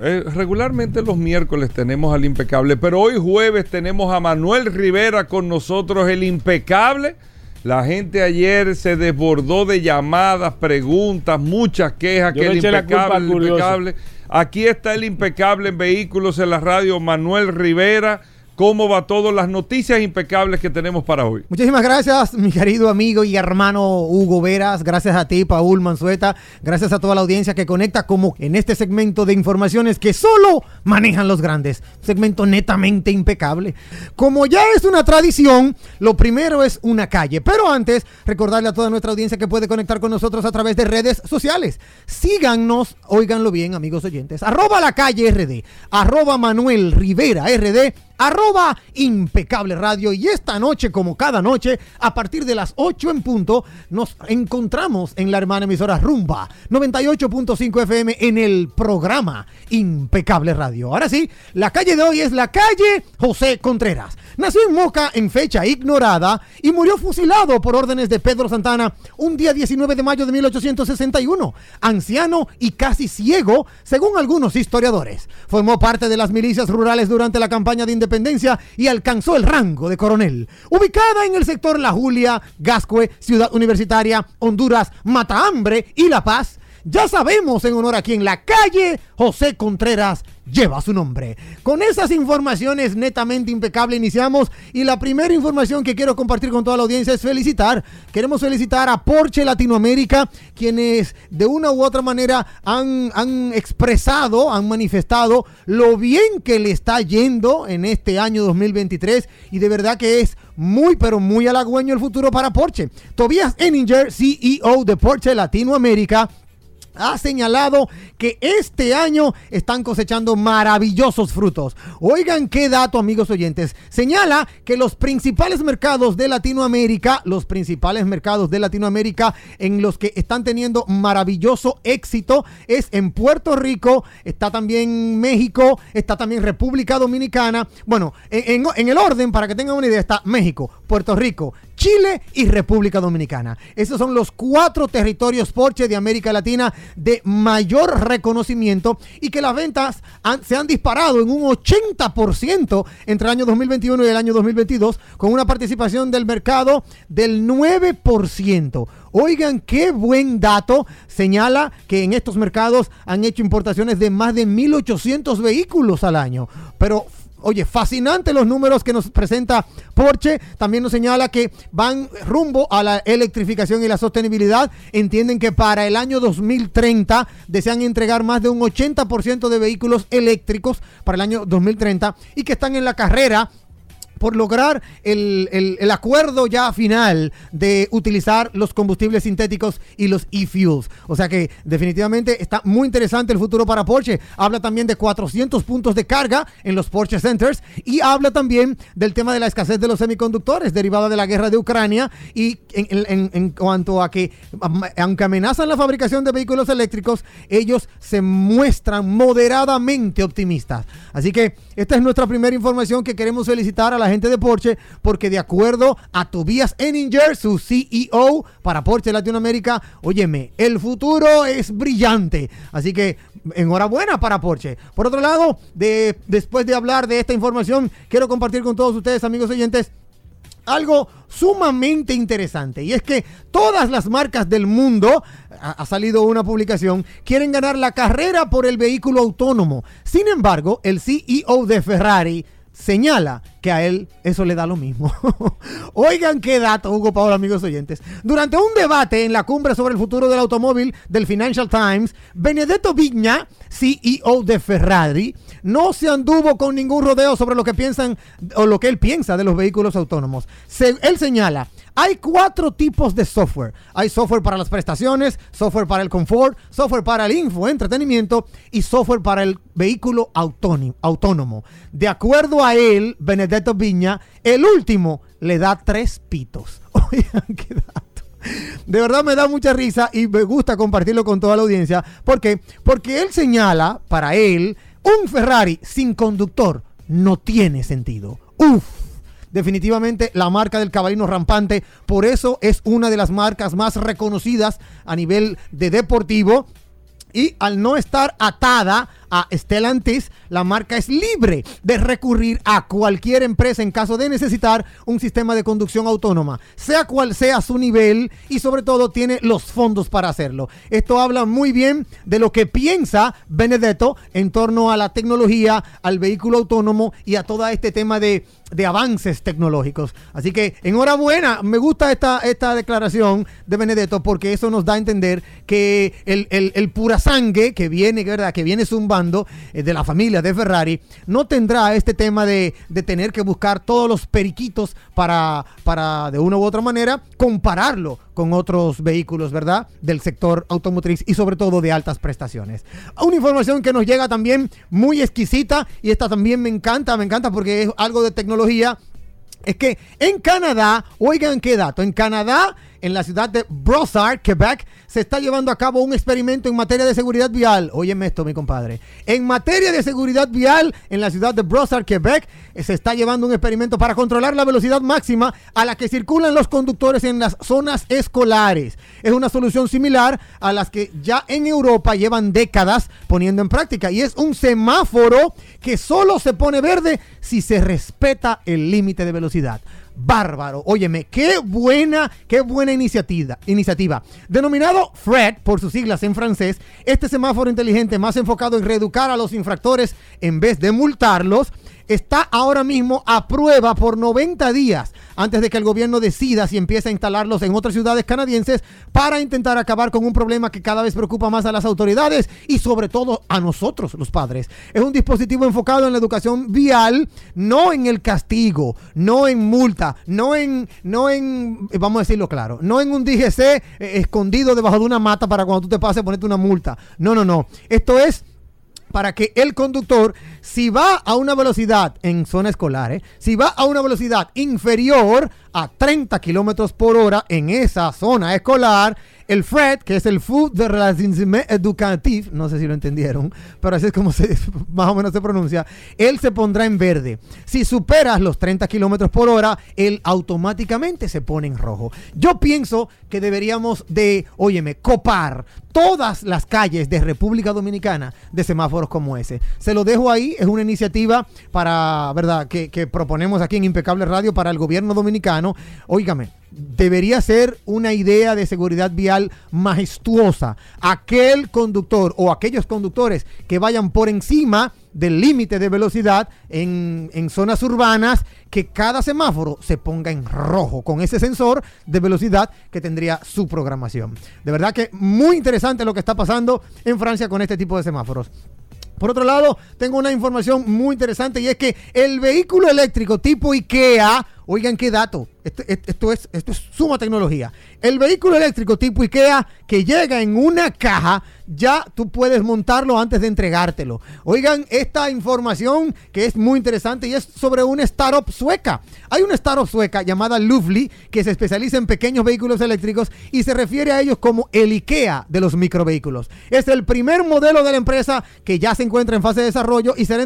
[SPEAKER 2] eh, regularmente los miércoles tenemos al impecable, pero hoy jueves tenemos a Manuel Rivera con nosotros, el impecable. La gente ayer se desbordó de llamadas, preguntas, muchas quejas, que el impecable, el impecable. Aquí está el impecable en vehículos en la radio, Manuel Rivera cómo va todo, las noticias impecables que tenemos para hoy.
[SPEAKER 5] Muchísimas gracias, mi querido amigo y hermano Hugo Veras. Gracias a ti, Paul Manzueta. Gracias a toda la audiencia que conecta como en este segmento de informaciones que solo manejan los grandes. Segmento netamente impecable. Como ya es una tradición, lo primero es una calle. Pero antes, recordarle a toda nuestra audiencia que puede conectar con nosotros a través de redes sociales. Síganos, óiganlo bien, amigos oyentes. Arroba la calle RD. Arroba Manuel Rivera RD arroba impecable radio. Y esta noche, como cada noche, a partir de las 8 en punto, nos encontramos en la hermana emisora Rumba 98.5 FM en el programa Impecable Radio. Ahora sí, la calle de hoy es la calle José Contreras. Nació en Moca en fecha ignorada y murió fusilado por órdenes de Pedro Santana un día 19 de mayo de 1861. Anciano y casi ciego, según algunos historiadores. Formó parte de las milicias rurales durante la campaña de independencia y alcanzó el rango de coronel. Ubicada en el sector La Julia, Gascue, Ciudad Universitaria, Honduras, Matahambre y La Paz, ya sabemos en honor a quien la calle José Contreras lleva su nombre. Con esas informaciones netamente impecables iniciamos y la primera información que quiero compartir con toda la audiencia es felicitar. Queremos felicitar a Porsche Latinoamérica, quienes de una u otra manera han, han expresado, han manifestado lo bien que le está yendo en este año 2023 y de verdad que es muy pero muy halagüeño el futuro para Porsche. Tobias Eninger, CEO de Porsche Latinoamérica, ha señalado que este año están cosechando maravillosos frutos. Oigan qué dato, amigos oyentes. Señala que los principales mercados de Latinoamérica, los principales mercados de Latinoamérica en los que están teniendo maravilloso éxito es en Puerto Rico, está también México, está también República Dominicana. Bueno, en, el orden, para que tengan una idea, está México, Puerto Rico, Chile y República Dominicana. Esos son los cuatro territorios Porsche de América Latina de mayor reconocimiento y que las ventas se han disparado en un 80% entre el año 2021 y el año 2022 con una participación del mercado del 9%. Oigan, qué buen dato. Señala que en estos mercados han hecho importaciones de más de 1.800 vehículos al año. Pero Oye, fascinante los números que nos presenta Porsche. También nos señala que van rumbo a la electrificación y la sostenibilidad. Entienden que para el año 2030 desean entregar más de un 80% de vehículos eléctricos para el año 2030 y que están en la carrera por lograr el, acuerdo ya final de utilizar los combustibles sintéticos y los e-fuels. O sea que definitivamente está muy interesante el futuro para Porsche. Habla también de 400 puntos de carga en los Porsche Centers y habla también del tema de la escasez de los semiconductores derivada de la guerra de Ucrania y en, en cuanto a que aunque amenazan la fabricación de vehículos eléctricos, ellos se muestran moderadamente optimistas. Así que esta es nuestra primera información que queremos felicitar a la gente de Porsche, porque de acuerdo a Tobias Enninger, su CEO para Porsche Latinoamérica, óyeme, el futuro es brillante. Así que enhorabuena para Porsche. Por otro lado, de, después de hablar de esta información, quiero compartir con todos ustedes, amigos oyentes, algo sumamente interesante y es que todas las marcas del mundo, ha, salido una publicación, quieren ganar la carrera por el vehículo autónomo. Sin embargo, el CEO de Ferrari señala que a él eso le da lo mismo. (laughs) Oigan qué dato, Hugo Paola, amigos oyentes. Durante un debate en la cumbre sobre el futuro del automóvil del Financial Times, Benedetto Vigna, CEO de Ferrari, no se anduvo con ningún rodeo sobre lo que piensan o lo que él piensa de los vehículos autónomos. él señala, hay cuatro tipos de software. Hay software para las prestaciones, software para el confort, software para el info, entretenimiento y software para el vehículo autónomo. De acuerdo a él, Benedetto Viña, el último le da tres pitos. (laughs) Oigan, qué dato. De verdad me da mucha risa y me gusta compartirlo con toda la audiencia. ¿Por qué? Porque él señala, para él, un Ferrari sin conductor no tiene sentido. Uf definitivamente la marca del cabalino rampante. Por eso es una de las marcas más reconocidas a nivel de deportivo. Y al no estar atada a Stellantis, la marca es libre de recurrir a cualquier empresa en caso de necesitar un sistema de conducción autónoma, sea cual sea su nivel y sobre todo tiene los fondos para hacerlo. Esto habla muy bien de lo que piensa Benedetto en torno a la tecnología, al vehículo autónomo y a todo este tema de, avances tecnológicos. Así que enhorabuena, me gusta esta, esta declaración de Benedetto porque eso nos da a entender que el, el, pura que viene, ¿verdad? Que viene eh, de la familia de Ferrari no tendrá este tema de, tener que buscar todos los periquitos para, para de una u otra manera compararlo con otros vehículos, ¿verdad? Del sector automotriz y sobre todo de altas prestaciones. Una información que nos llega también muy exquisita y esta también me encanta, me encanta porque es algo de tecnología. Es que en Canadá, oigan qué dato, en Canadá en la ciudad de Brossard, Quebec, se está llevando a cabo un experimento en materia de seguridad vial. Óyeme esto, mi compadre. En materia de seguridad vial, en la ciudad de Brossard, Quebec, eh, se está llevando un experimento para controlar la velocidad máxima a la que circulan los conductores en las zonas escolares. Es una solución similar a las que ya en Europa llevan décadas poniendo en práctica. Y es un semáforo que solo se pone verde si se respeta el límite de velocidad bárbaro. Óyeme, qué buena, qué buena iniciativa, iniciativa. Denominado FRED por sus siglas en francés, este semáforo inteligente más enfocado en reeducar a los infractores en vez de multarlos, está ahora mismo a prueba por 90 días antes de que el gobierno decida si empieza a instalarlos en otras ciudades canadienses para intentar acabar con un problema que cada vez preocupa más a las autoridades y sobre todo a nosotros los padres. Es un dispositivo enfocado en la educación vial, no en el castigo, no en multa, no en, no en, vamos a decirlo claro, no en un DGC eh, escondido debajo de una mata para cuando tú te pases ponerte una multa. No, no, no. Esto es para que el conductor, si va a una velocidad en zona escolar, ¿eh? si va a una velocidad inferior a 30 kilómetros por hora en esa zona escolar, el FRED, que es el Food de Relationnement Educatif, no sé si lo entendieron, pero así es como se, (laughs) más o menos se pronuncia, él se pondrá en verde. Si superas los 30 kilómetros por hora, él automáticamente se pone en rojo. Yo pienso que deberíamos de, óyeme, copar todas las calles de República Dominicana de semáforos como ese. Se lo dejo ahí, es una iniciativa para, ¿verdad?, que, que proponemos aquí en Impecable Radio para el gobierno dominicano. Óigame, debería ser una idea de seguridad vial majestuosa. Aquel conductor o aquellos conductores que vayan por encima del límite de velocidad en, en, zonas urbanas, que cada semáforo se ponga en rojo con ese sensor de velocidad que tendría su programación. De verdad que muy interesante lo que está pasando en Francia con este tipo de semáforos. Por otro lado, tengo una información muy interesante y es que el vehículo eléctrico tipo IKEA, oigan qué dato, esto, es, esto es suma tecnología. El vehículo eléctrico tipo IKEA que llega en una caja, ya tú puedes montarlo antes de entregártelo. Oigan esta información que es muy interesante y es sobre una startup sueca. Hay una startup sueca llamada Lovely que se especializa en pequeños vehículos eléctricos y se refiere a ellos como el IKEA de los microvehículos. Es el primer modelo de la empresa que ya se encuentra en fase de desarrollo y será,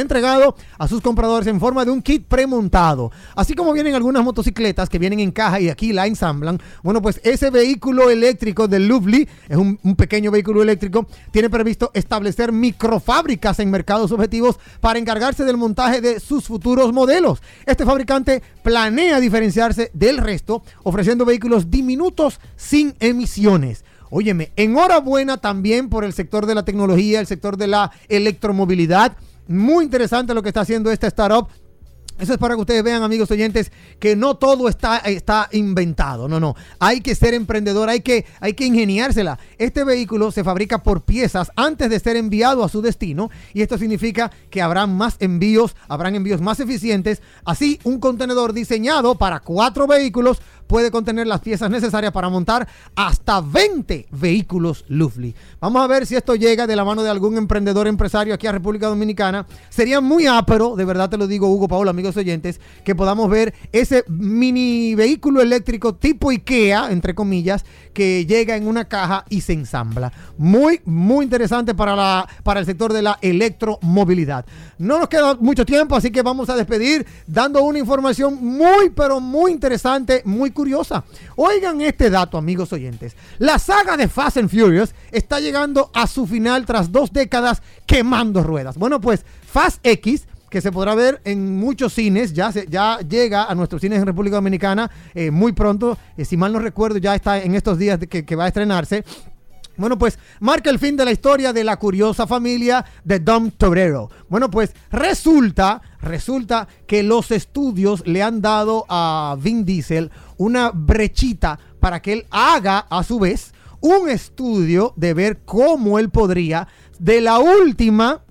[SPEAKER 5] entregado a sus compradores en forma de un kit premontado. Así como vienen algunas motocicletas que vienen en caja y aquí la ensamblan, bueno, pues ese vehículo eléctrico de Lovely es un pequeño vehículo eléctrico, tiene previsto establecer microfábricas en mercados objetivos para encargarse del montaje de sus futuros modelos. Este fabricante planea diferenciarse del resto, ofreciendo vehículos diminutos sin emisiones. Óyeme, enhorabuena también por el sector de la tecnología, el sector de la electromovilidad. Muy interesante lo que está haciendo esta startup. Eso es para que ustedes vean, amigos oyentes, que no todo está, está inventado. No, no. Hay que ser emprendedor, hay que, hay que ingeniársela. Este vehículo se fabrica por piezas antes de ser enviado a su destino. Y esto significa que habrán más envíos, habrán envíos más eficientes. Así, un contenedor diseñado para cuatro vehículos puede contener las piezas necesarias para montar hasta 20 vehículos Lovely. Vamos a ver si esto llega de la mano de algún emprendedor empresario aquí a República Dominicana. Sería muy ápero, de verdad te lo digo, Hugo Paola, amigos oyentes, que podamos ver ese mini vehículo eléctrico tipo IKEA, entre comillas, que llega en una caja y se ensambla. Muy, muy interesante para, la, para el sector de la electromovilidad. No nos queda mucho tiempo, así que vamos a despedir dando una información muy, pero muy interesante, muy curiosa. Oigan este dato, amigos oyentes. La saga de Fast and Furious está llegando a su final tras dos décadas quemando ruedas. Bueno, pues Fast X que se podrá ver en muchos cines, ya, se, ya llega a nuestros cines en República Dominicana eh, muy pronto, eh, si mal no recuerdo ya está en estos días de que, que va a estrenarse. Bueno, pues marca el fin de la historia de la curiosa familia de Dom Torero. Bueno, pues resulta, resulta que los estudios le han dado a Vin Diesel una brechita para que él haga a su vez un estudio de ver cómo él podría de la última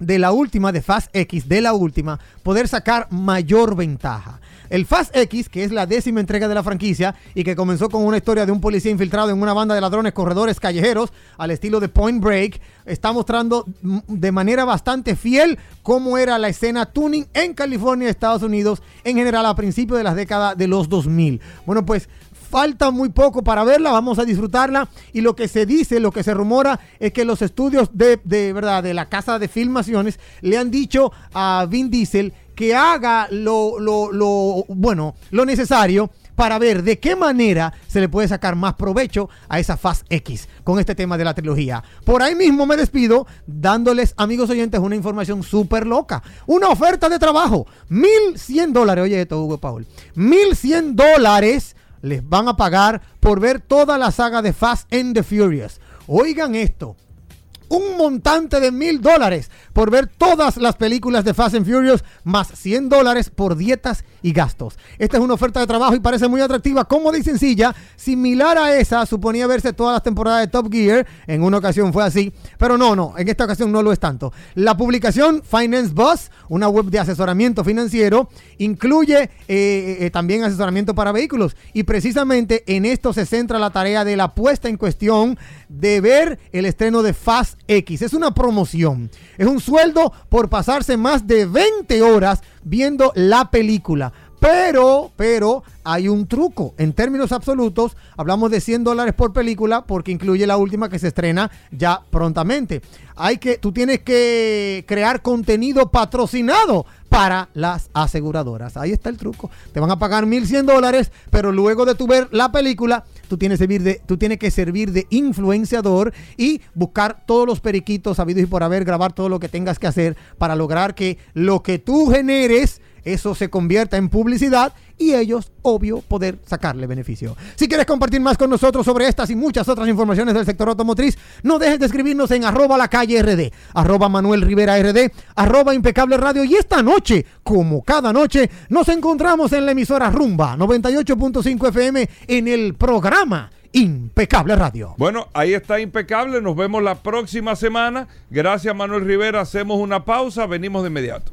[SPEAKER 5] de la última, de Fast X, de la última, poder sacar mayor ventaja. El Fast X, que es la décima entrega de la franquicia y que comenzó con una historia de un policía infiltrado en una banda de ladrones corredores callejeros al estilo de Point Break, está mostrando de manera bastante fiel cómo era la escena tuning en California, Estados Unidos, en general a principios de las décadas de los 2000. Bueno, pues falta muy poco para verla, vamos a disfrutarla. Y lo que se dice, lo que se rumora, es que los estudios de, de verdad, de la casa de filmaciones, le han dicho a Vin Diesel que haga lo, lo, lo bueno, lo necesario para ver de qué manera se le puede sacar más provecho a esa Fast X con este tema de la trilogía. Por ahí mismo me despido dándoles, amigos oyentes, una información súper loca. Una oferta de trabajo. 1100 dólares. Oye esto, Hugo Paul. 1100 dólares les van a pagar por ver toda la saga de Fast and the Furious. Oigan esto. Un montante de mil dólares por ver todas las películas de Fast and Furious, más 100 dólares por dietas y gastos. Esta es una oferta de trabajo y parece muy atractiva, cómoda y sencilla, similar a esa, suponía verse todas las temporadas de Top Gear, en una ocasión fue así, pero no, no, en esta ocasión no lo es tanto. La publicación Finance Bus, una web de asesoramiento financiero, incluye eh, eh, también asesoramiento para vehículos y precisamente en esto se centra la tarea de la puesta en cuestión de ver el estreno de Fast X. Es una promoción, es un sueldo por pasarse más de 20 horas viendo la película. Pero, pero hay un truco. En términos absolutos, hablamos de 100 dólares por película porque incluye la última que se estrena ya prontamente. Hay que, tú tienes que crear contenido patrocinado para las aseguradoras. Ahí está el truco. Te van a pagar 1.100 dólares, pero luego de tu ver la película, tú tienes, servir de, tú tienes que servir de influenciador y buscar todos los periquitos habidos y por haber, grabar todo lo que tengas que hacer para lograr que lo que tú generes eso se convierta en publicidad y ellos, obvio, poder sacarle beneficio. Si quieres compartir más con nosotros sobre estas y muchas otras informaciones del sector automotriz, no dejes de escribirnos en arroba la calle arroba Manuel Rivera RD, arroba impecable radio y esta noche, como cada noche, nos encontramos en la emisora Rumba 98.5 FM en el programa Impecable Radio.
[SPEAKER 2] Bueno, ahí está Impecable. Nos vemos la próxima semana. Gracias, Manuel Rivera. Hacemos una pausa. Venimos de inmediato.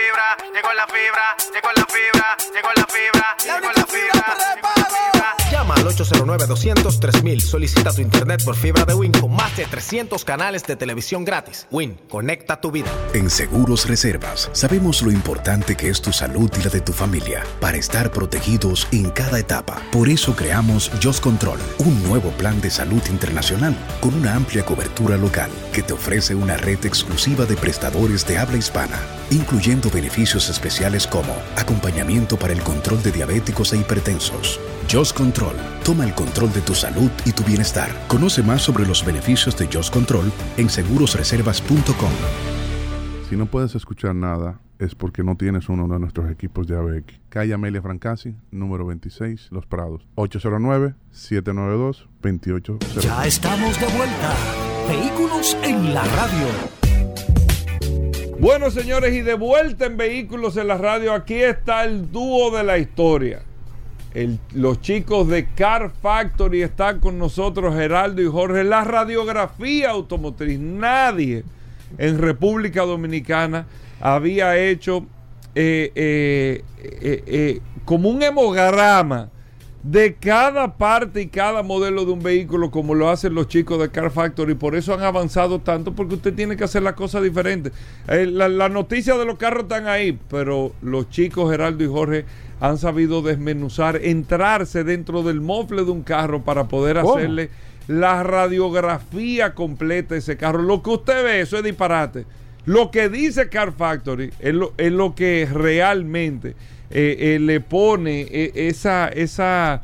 [SPEAKER 6] Fibra, llegó la fibra, llegó la fibra, llegó la fibra, llegó la fibra. Al 809-200-3000. Solicita tu internet por fibra de Win con más de 300 canales de televisión gratis. Win, conecta tu vida.
[SPEAKER 7] En Seguros Reservas sabemos lo importante que es tu salud y la de tu familia para estar protegidos en cada etapa. Por eso creamos Just Control, un nuevo plan de salud internacional con una amplia cobertura local que te ofrece una red exclusiva de prestadores de habla hispana, incluyendo beneficios especiales como acompañamiento para el control de diabéticos e hipertensos. Just Control, toma el control de tu salud y tu bienestar. Conoce más sobre los beneficios de Just Control en segurosreservas.com.
[SPEAKER 8] Si no puedes escuchar nada, es porque no tienes uno de nuestros equipos de ABX. Calle Amelia Francasi, número 26, Los Prados. 809-792-2800.
[SPEAKER 1] Ya estamos de vuelta. Vehículos en la radio.
[SPEAKER 2] Bueno, señores, y de vuelta en Vehículos en la Radio, aquí está el dúo de la historia. Los chicos de Car Factory están con nosotros, Geraldo y Jorge. La radiografía automotriz, nadie en República Dominicana había hecho eh, eh, eh, como un hemograma de cada parte y cada modelo de un vehículo como lo hacen los chicos de Car Factory. Por eso han avanzado tanto porque usted tiene que hacer las cosas diferentes. Eh, la, la noticia de los carros están ahí, pero los chicos Geraldo y Jorge han sabido desmenuzar, entrarse dentro del mofle de un carro para poder
[SPEAKER 3] ¿Cómo?
[SPEAKER 2] hacerle la radiografía completa de ese carro. Lo que usted ve, eso es disparate. Lo que dice Car Factory es lo, es lo que realmente eh, eh, le pone eh, esa, esa,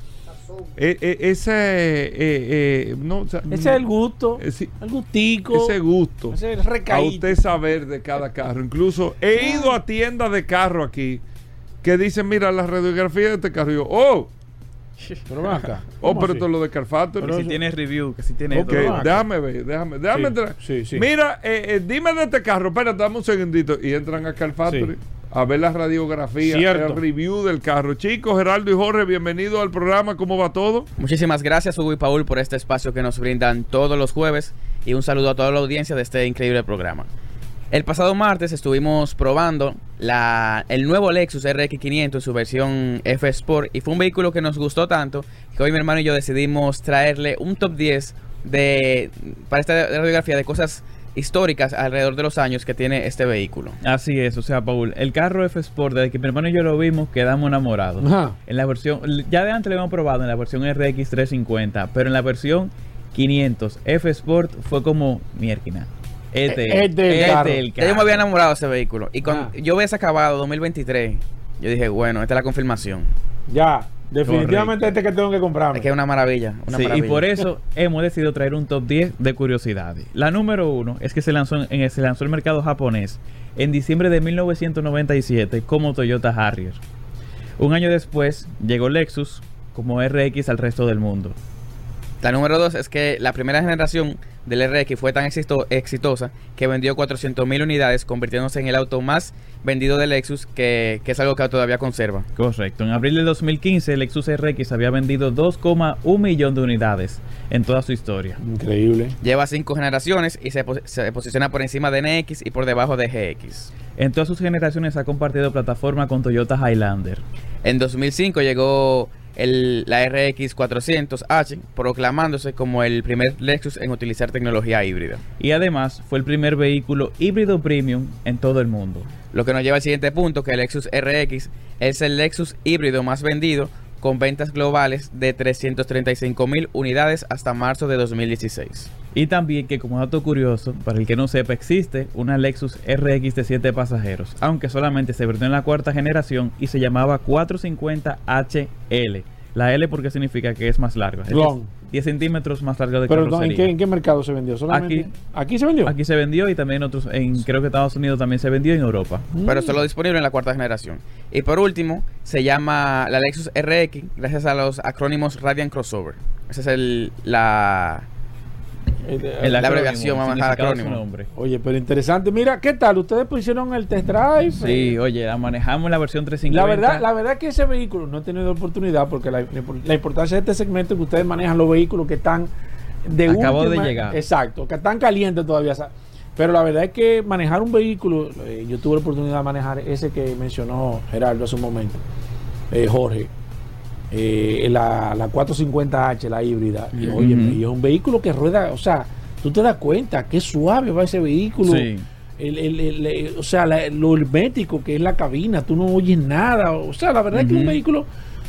[SPEAKER 2] eh, eh, ese, eh, eh, no, o sea,
[SPEAKER 3] Ese es el gusto.
[SPEAKER 2] eh, sí,
[SPEAKER 3] El gustico.
[SPEAKER 2] ese gusto
[SPEAKER 3] Ese es el
[SPEAKER 2] a usted saber de cada carro. Incluso he ido a tiendas de carro aquí que dicen, mira, la radiografía de este carro. Y yo, oh, (laughs)
[SPEAKER 3] Pero ven acá.
[SPEAKER 2] oh,
[SPEAKER 3] ¿Cómo
[SPEAKER 2] pero esto es lo de Car Factory.
[SPEAKER 3] Pero
[SPEAKER 9] si
[SPEAKER 3] eso-
[SPEAKER 9] tiene review, que si tiene
[SPEAKER 2] Ok, déjame ver, déjame, déjame
[SPEAKER 3] Sí,
[SPEAKER 2] entrar.
[SPEAKER 3] sí, sí.
[SPEAKER 2] Mira, eh, eh, dime de este carro, espérate, dame un segundito. Y entran a Car Factory
[SPEAKER 3] Sí.
[SPEAKER 2] A ver la radiografía,
[SPEAKER 3] Cierto.
[SPEAKER 2] el review del carro. Chicos, Geraldo y Jorge, bienvenidos al programa. ¿Cómo va todo?
[SPEAKER 9] Muchísimas gracias, Hugo y Paul, por este espacio que nos brindan todos los jueves y un saludo a toda la audiencia de este increíble programa. El pasado martes estuvimos probando la, el nuevo Lexus RX500 en su versión F Sport y fue un vehículo que nos gustó tanto que hoy mi hermano y yo decidimos traerle un top 10 de, para esta radiografía de cosas históricas alrededor de los años que tiene este vehículo.
[SPEAKER 10] Así es, o sea, Paul, el carro F Sport, desde que mi hermano y yo lo vimos, quedamos enamorados.
[SPEAKER 3] Ajá.
[SPEAKER 10] En la versión, ya de antes lo habíamos probado en la versión RX 350, pero en la versión 500 F Sport fue como mierquina. Este,
[SPEAKER 3] este el
[SPEAKER 10] este
[SPEAKER 3] carro.
[SPEAKER 10] el
[SPEAKER 9] Ya yo me había enamorado de ese vehículo y cuando
[SPEAKER 3] Ah.
[SPEAKER 9] yo ves acabado 2023, yo dije, bueno, esta es la confirmación.
[SPEAKER 3] Ya. Definitivamente
[SPEAKER 10] Correcto.
[SPEAKER 3] este que tengo que comprarme.
[SPEAKER 9] Es que es una maravilla, una
[SPEAKER 10] Sí, y por eso hemos decidido traer un top 10 de curiosidades. La número uno es que se lanzó en, se lanzó el mercado japonés en diciembre de 1997 como Toyota Harrier. Un año después llegó Lexus como RX al resto del mundo.
[SPEAKER 9] La número dos es que la primera generación del RX fue tan exito- exitosa que vendió 400.000 unidades, convirtiéndose en el auto más vendido del Lexus, que, que es algo que todavía conserva.
[SPEAKER 10] Correcto. En abril de 2015, el Lexus RX había vendido 2,1 millón de unidades en toda su historia.
[SPEAKER 3] Increíble.
[SPEAKER 9] Lleva cinco generaciones y se, pos- se posiciona por encima de NX y por debajo de GX.
[SPEAKER 10] En todas sus generaciones ha compartido plataforma con Toyota Highlander.
[SPEAKER 9] En 2005 llegó el, la RX 400H, proclamándose como el primer Lexus en utilizar tecnología híbrida.
[SPEAKER 10] Y además fue el primer vehículo híbrido premium en todo el mundo.
[SPEAKER 9] Lo que nos lleva al siguiente punto, que el Lexus RX es el Lexus híbrido más vendido, con ventas globales de 335 mil unidades hasta marzo de 2016.
[SPEAKER 10] Y también que como dato curioso, para el que no sepa, existe una Lexus RX de 7 pasajeros, aunque solamente se vertió en la cuarta generación y se llamaba 450HL. La L porque significa que es más larga. Es
[SPEAKER 3] Long.
[SPEAKER 10] 10 centímetros más larga de
[SPEAKER 3] Pero ¿en
[SPEAKER 10] carrocería.
[SPEAKER 3] qué, en qué mercado se vendió? ¿Solamente?
[SPEAKER 10] Aquí.
[SPEAKER 3] ¿Aquí se vendió?
[SPEAKER 10] Aquí se vendió y también en otros, en creo que Estados Unidos también se vendió y en Europa.
[SPEAKER 9] Pero solo disponible en la cuarta generación. Y por último, se llama la Lexus RX gracias a los acrónimos Radiant Crossover. Esa es el, la, la abreviación, vamos a
[SPEAKER 10] de
[SPEAKER 9] acrónimo.
[SPEAKER 10] nombre.
[SPEAKER 3] Oye, pero interesante. Mira, ¿qué tal? ¿Ustedes pusieron el test drive?
[SPEAKER 10] Sí, oye, la manejamos la versión 350.
[SPEAKER 3] La verdad, la verdad que ese vehículo no he tenido oportunidad porque la, la importancia de este segmento es que ustedes manejan los vehículos que están de
[SPEAKER 10] Acabó de
[SPEAKER 3] última-
[SPEAKER 10] llegar.
[SPEAKER 3] Exacto, que están calientes todavía. Pero la verdad es que manejar un vehículo, eh, yo tuve la oportunidad de manejar ese que mencionó Gerardo hace un momento, eh, Jorge, eh, la, la 450H, la híbrida. Y, óyeme, y es un vehículo que rueda, o sea, tú te das cuenta qué suave va ese vehículo.
[SPEAKER 10] Sí.
[SPEAKER 3] El, el- el- el- o sea, la- lo hermético que es la cabina, tú no oyes nada. O sea, la verdad es que es un vehículo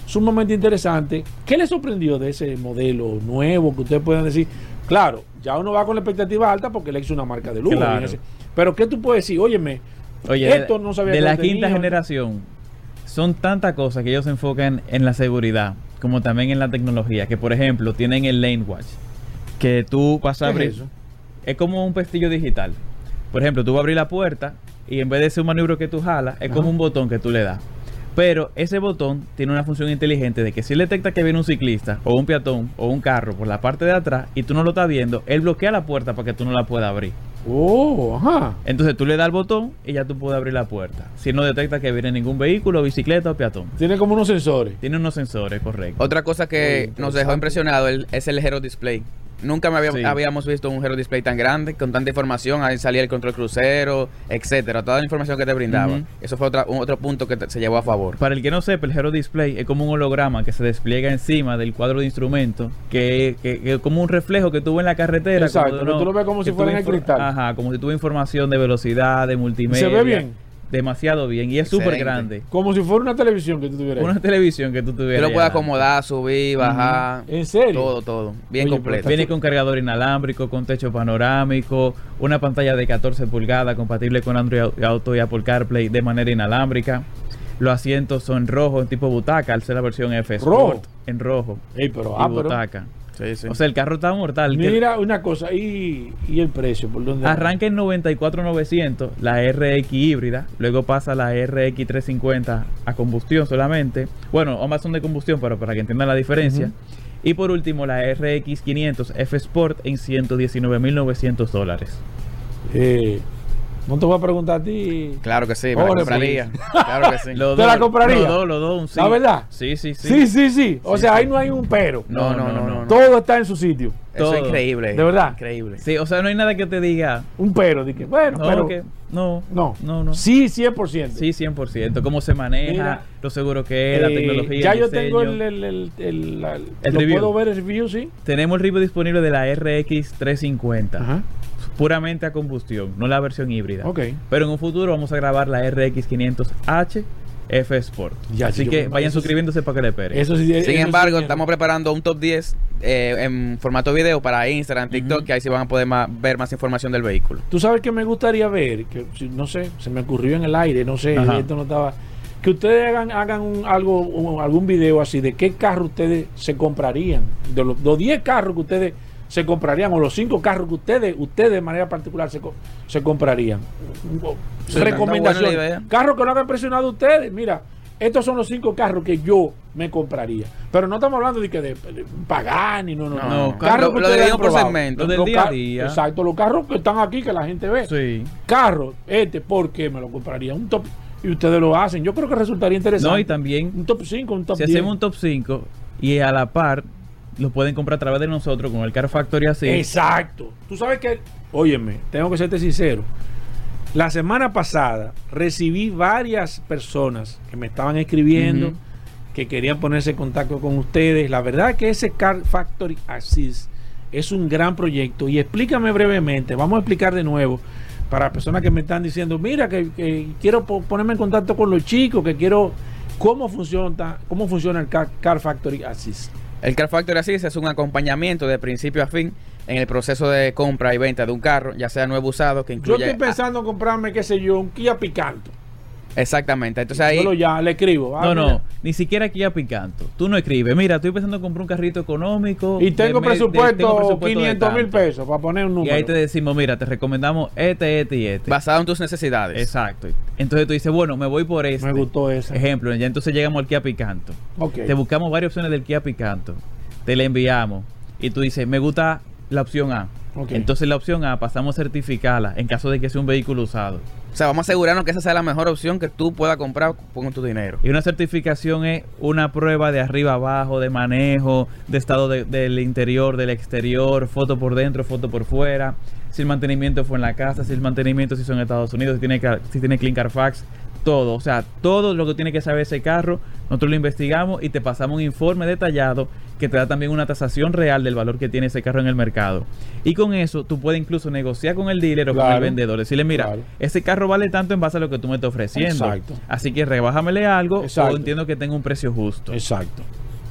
[SPEAKER 3] sumamente interesante. ¿Qué le sorprendió de ese modelo nuevo que ustedes puedan decir? Claro, ya uno va con la expectativa alta porque él es una marca de lujo.
[SPEAKER 10] Claro.
[SPEAKER 3] pero ¿qué tú puedes decir? Óyeme,
[SPEAKER 10] Oye,
[SPEAKER 3] esto no sabía
[SPEAKER 10] de
[SPEAKER 3] que
[SPEAKER 10] la quinta
[SPEAKER 3] tenía.
[SPEAKER 10] generación, son tantas cosas que ellos se enfocan en la seguridad, como también en la tecnología, que por ejemplo tienen el Lane Watch, que tú vas a
[SPEAKER 3] ¿Qué es
[SPEAKER 10] abrir, es como un pestillo digital. Por ejemplo, tú vas a abrir la puerta y en vez de ser un maniobro que tú jalas, es como un botón que tú le das. Pero ese botón tiene una función inteligente de que si detecta que viene un ciclista o un peatón o un carro por la parte de atrás y tú no lo estás viendo, él bloquea la puerta para que tú no la puedas abrir.
[SPEAKER 3] Oh, ajá.
[SPEAKER 10] Entonces tú le das el botón y ya tú puedes abrir la puerta. Si no detecta que viene ningún vehículo, bicicleta o peatón.
[SPEAKER 3] Tiene como unos sensores.
[SPEAKER 10] Tiene unos sensores, correcto.
[SPEAKER 9] Otra cosa que nos dejó impresionado el- es el Hero Display. Nunca me había-
[SPEAKER 10] Sí.
[SPEAKER 9] habíamos visto un Hero Display tan grande, con tanta información. Ahí salía el control crucero, etcétera. Toda la información que te brindaba. Eso fue otra, un otro punto que te- se llevó a favor.
[SPEAKER 10] Para el que no sepa, el Hero Display es como un holograma que se despliega encima del cuadro de instrumentos, que, que, que como un reflejo que tuvo en la carretera.
[SPEAKER 3] Exacto,
[SPEAKER 10] como uno-
[SPEAKER 3] tú lo ves como si fuera en el cristal.
[SPEAKER 10] Ajá, como si tuvo información de velocidad, de multimedia.
[SPEAKER 3] ve bien?
[SPEAKER 10] Demasiado bien. Y es súper grande.
[SPEAKER 3] Como si fuera una televisión que tú tuvieras.
[SPEAKER 10] Una televisión que tú
[SPEAKER 9] Tú
[SPEAKER 10] tuvieras.
[SPEAKER 9] lo
[SPEAKER 10] ahí
[SPEAKER 9] puedes acomodar, subir, bajar.
[SPEAKER 3] ¿En serio?
[SPEAKER 9] Todo, todo. Bien
[SPEAKER 3] Oye,
[SPEAKER 9] completo.
[SPEAKER 10] Viene con cargador inalámbrico, con techo panorámico, una pantalla de 14 pulgadas compatible con Android Auto y Apple CarPlay de manera inalámbrica. Los asientos son rojos, en tipo butaca, al ser la versión F Sport,
[SPEAKER 3] ¿Rojo?
[SPEAKER 10] en rojo.
[SPEAKER 3] Ey, pero,
[SPEAKER 10] y
[SPEAKER 3] ah, pero-
[SPEAKER 10] butaca.
[SPEAKER 9] Sí, sí.
[SPEAKER 10] O sea, el carro está mortal. que
[SPEAKER 3] Mira una cosa, ¿y, y el precio? ¿Por dónde?
[SPEAKER 10] Arranca en 94.900 la RX híbrida, luego pasa la RX 350 a combustión solamente. Bueno, ambas son de combustión, pero para que entiendan la diferencia. Y por último, la RX 500 F Sport en 119.900 dólares.
[SPEAKER 3] Eh, no te voy a preguntar a ti.
[SPEAKER 9] Claro que sí, me la
[SPEAKER 3] Jorge,
[SPEAKER 9] compraría. (laughs) Claro que sí.
[SPEAKER 10] Los
[SPEAKER 3] ¿Te
[SPEAKER 10] dos-
[SPEAKER 3] la compraría?
[SPEAKER 10] Los dos, los dos, un sí.
[SPEAKER 3] ¿La verdad?
[SPEAKER 10] Sí, sí, sí.
[SPEAKER 3] Sí, sí, sí. O
[SPEAKER 10] Sí,
[SPEAKER 3] sea,
[SPEAKER 10] sí.
[SPEAKER 3] ahí no hay un pero.
[SPEAKER 9] No, no, no, no. no.
[SPEAKER 3] Todo está en su sitio.
[SPEAKER 9] Eso es increíble.
[SPEAKER 3] ¿De verdad?
[SPEAKER 9] Increíble.
[SPEAKER 10] Sí, o sea, no hay nada que te diga.
[SPEAKER 3] Un pero. Dije, bueno,
[SPEAKER 10] No,
[SPEAKER 3] pero.
[SPEAKER 10] que, no,
[SPEAKER 3] No.
[SPEAKER 10] no, no.
[SPEAKER 3] Sí, 100%.
[SPEAKER 10] Sí, 100%. Cómo se maneja,
[SPEAKER 3] Mira,
[SPEAKER 10] lo seguro que es, la
[SPEAKER 3] Eh,
[SPEAKER 10] tecnología.
[SPEAKER 3] Ya
[SPEAKER 10] el
[SPEAKER 3] yo tengo el. el, el, el- la-
[SPEAKER 10] El
[SPEAKER 3] ¿Lo
[SPEAKER 10] review.
[SPEAKER 3] puedo ver el review, sí?
[SPEAKER 10] Tenemos el review disponible de la RX 350.
[SPEAKER 3] Ajá.
[SPEAKER 10] Puramente a combustión, no la versión híbrida.
[SPEAKER 3] Ok.
[SPEAKER 10] Pero en un futuro vamos a grabar la RX 500H F Sport.
[SPEAKER 3] Ya,
[SPEAKER 10] Así que vayan
[SPEAKER 3] eso sí-
[SPEAKER 10] suscribiéndose para que le esperen.
[SPEAKER 3] Eso sí. eso
[SPEAKER 9] Sin embargo, estamos preparando un top 10 eh, en formato video para Instagram, TikTok, que ahí sí van a poder ver más información del vehículo.
[SPEAKER 3] Tú sabes que me gustaría ver, que si- no sé, se me ocurrió en el aire, no sé, esto no estaba. Que ustedes hagan, hagan un- algo, un- algún video así de qué carro ustedes se comprarían. De los, los 10 carros que ustedes se comprarían, o los 5 carros que ustedes, ustedes de manera particular se, se comprarían.
[SPEAKER 9] Sí,
[SPEAKER 3] Recomendaciones.
[SPEAKER 9] idea.
[SPEAKER 3] Carros que no hagan impresionado ustedes. Mira, estos son los cinco carros que yo me compraría. Pero no estamos hablando de que de, de Pagani, no, no, no.
[SPEAKER 9] No,
[SPEAKER 3] Carros
[SPEAKER 9] lo-
[SPEAKER 3] que
[SPEAKER 9] lo
[SPEAKER 3] han
[SPEAKER 9] por segmento.
[SPEAKER 10] Lo del
[SPEAKER 3] Los
[SPEAKER 10] día a
[SPEAKER 3] ca-
[SPEAKER 10] día.
[SPEAKER 3] Exacto, los carros que están aquí que la gente ve.
[SPEAKER 10] Sí.
[SPEAKER 3] Carros, este, ¿por qué me lo compraría? Un top. Y ustedes lo hacen. Yo creo que resultaría interesante.
[SPEAKER 10] No, y también
[SPEAKER 3] Un top 5, un top
[SPEAKER 10] si
[SPEAKER 3] 10.
[SPEAKER 10] hacemos un top 5 y a la par lo pueden comprar a través de nosotros con el Car Factory así.
[SPEAKER 3] Exacto. Tú sabes que, óyeme, tengo que serte sincero. La semana pasada recibí varias personas que me estaban escribiendo, que querían ponerse en contacto con ustedes. La verdad que ese Car Factory Assist es un gran proyecto. Y explícame brevemente, vamos a explicar de nuevo para personas que me están diciendo, mira, que, que quiero po- ponerme en contacto con los chicos, que quiero cómo funciona, cómo funciona el Car, Car Factory Assist.
[SPEAKER 9] El Car Factory Assist es un acompañamiento de principio a fin en el proceso de compra y venta de un carro, ya sea nuevo usado, que
[SPEAKER 3] Yo
[SPEAKER 9] incluye...
[SPEAKER 3] estoy pensando en comprarme, qué sé yo, un Kia Picanto.
[SPEAKER 9] Exactamente. Entonces ahí...
[SPEAKER 3] Yo lo ya le escribo. ah,
[SPEAKER 10] No,
[SPEAKER 3] mira.
[SPEAKER 10] no, ni siquiera aquí a Picanto. Tú no escribes, mira, estoy pensando en comprar un carrito económico.
[SPEAKER 3] Y tengo
[SPEAKER 10] de me- de-
[SPEAKER 3] presupuesto,
[SPEAKER 10] tengo presupuesto de
[SPEAKER 3] 500 mil pesos para poner un
[SPEAKER 10] Y
[SPEAKER 3] número.
[SPEAKER 10] ahí te decimos, mira, te recomendamos este, este y este.
[SPEAKER 9] Basado en tus necesidades.
[SPEAKER 10] Exacto. Entonces tú dices, bueno, me voy por este.
[SPEAKER 3] Me gustó ese.
[SPEAKER 10] Ejemplo, ya entonces llegamos al Kia Picanto.
[SPEAKER 3] Ok.
[SPEAKER 10] Te buscamos varias opciones del Kia Picanto. Te la enviamos. Y tú dices, me gusta la opción A. Entonces la opción A pasamos a certificarla en caso de que sea un vehículo usado.
[SPEAKER 9] O sea, vamos a asegurarnos que esa sea la mejor opción que tú puedas comprar con tu dinero.
[SPEAKER 10] Y una certificación es una prueba de arriba abajo, de manejo, de estado de- del interior, del exterior, foto por dentro, foto por fuera, si el mantenimiento fue en la casa, si el mantenimiento se hizo en Estados Unidos, si tiene, car- si tiene Clean Carfax, todo. O sea, todo lo que tiene que saber ese carro, nosotros lo investigamos y te pasamos un informe detallado que te da también una tasación real del valor que tiene ese carro en el mercado. Y con eso tú puedes incluso negociar con el dealer o con el vendedor. Decirle, mira,
[SPEAKER 3] Claro.
[SPEAKER 10] ese carro vale tanto en base a lo que tú me estás ofreciendo.
[SPEAKER 3] Exacto.
[SPEAKER 10] Así que rebájamele algo
[SPEAKER 3] Exacto.
[SPEAKER 10] o entiendo que tenga un precio justo.
[SPEAKER 3] Exacto.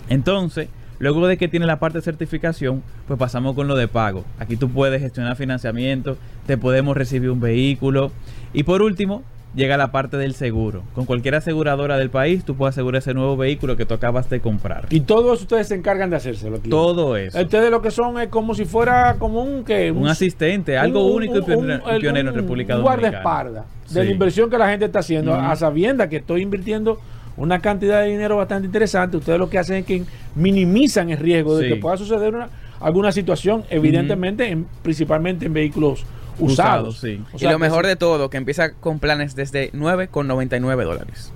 [SPEAKER 10] Entonces, luego de que tiene la parte de certificación, pues pasamos con lo de pago. Aquí tú puedes gestionar financiamiento, te podemos recibir un vehículo. Y por último, llega la parte del seguro. Con cualquier aseguradora del país, tú puedes asegurar ese nuevo vehículo que tú acabas de comprar.
[SPEAKER 3] Y todo eso ustedes se encargan de hacérselo. aquí.
[SPEAKER 10] Todo eso.
[SPEAKER 3] Ustedes lo que son es como si fuera como un que
[SPEAKER 10] Un asistente, algo
[SPEAKER 3] un-
[SPEAKER 10] único y pionero, pionero en República Dominicana.
[SPEAKER 3] guardaespaldas de la inversión que la gente está haciendo, a sabiendas que estoy invirtiendo una cantidad de dinero bastante interesante. Ustedes lo que hacen es que minimizan el riesgo de que pueda suceder una- alguna situación, evidentemente, en- principalmente en vehículos usados.
[SPEAKER 10] Usados, sí.
[SPEAKER 3] O
[SPEAKER 9] y lo mejor
[SPEAKER 3] sí.
[SPEAKER 9] de todo, que empieza con planes desde 9,99 dólares.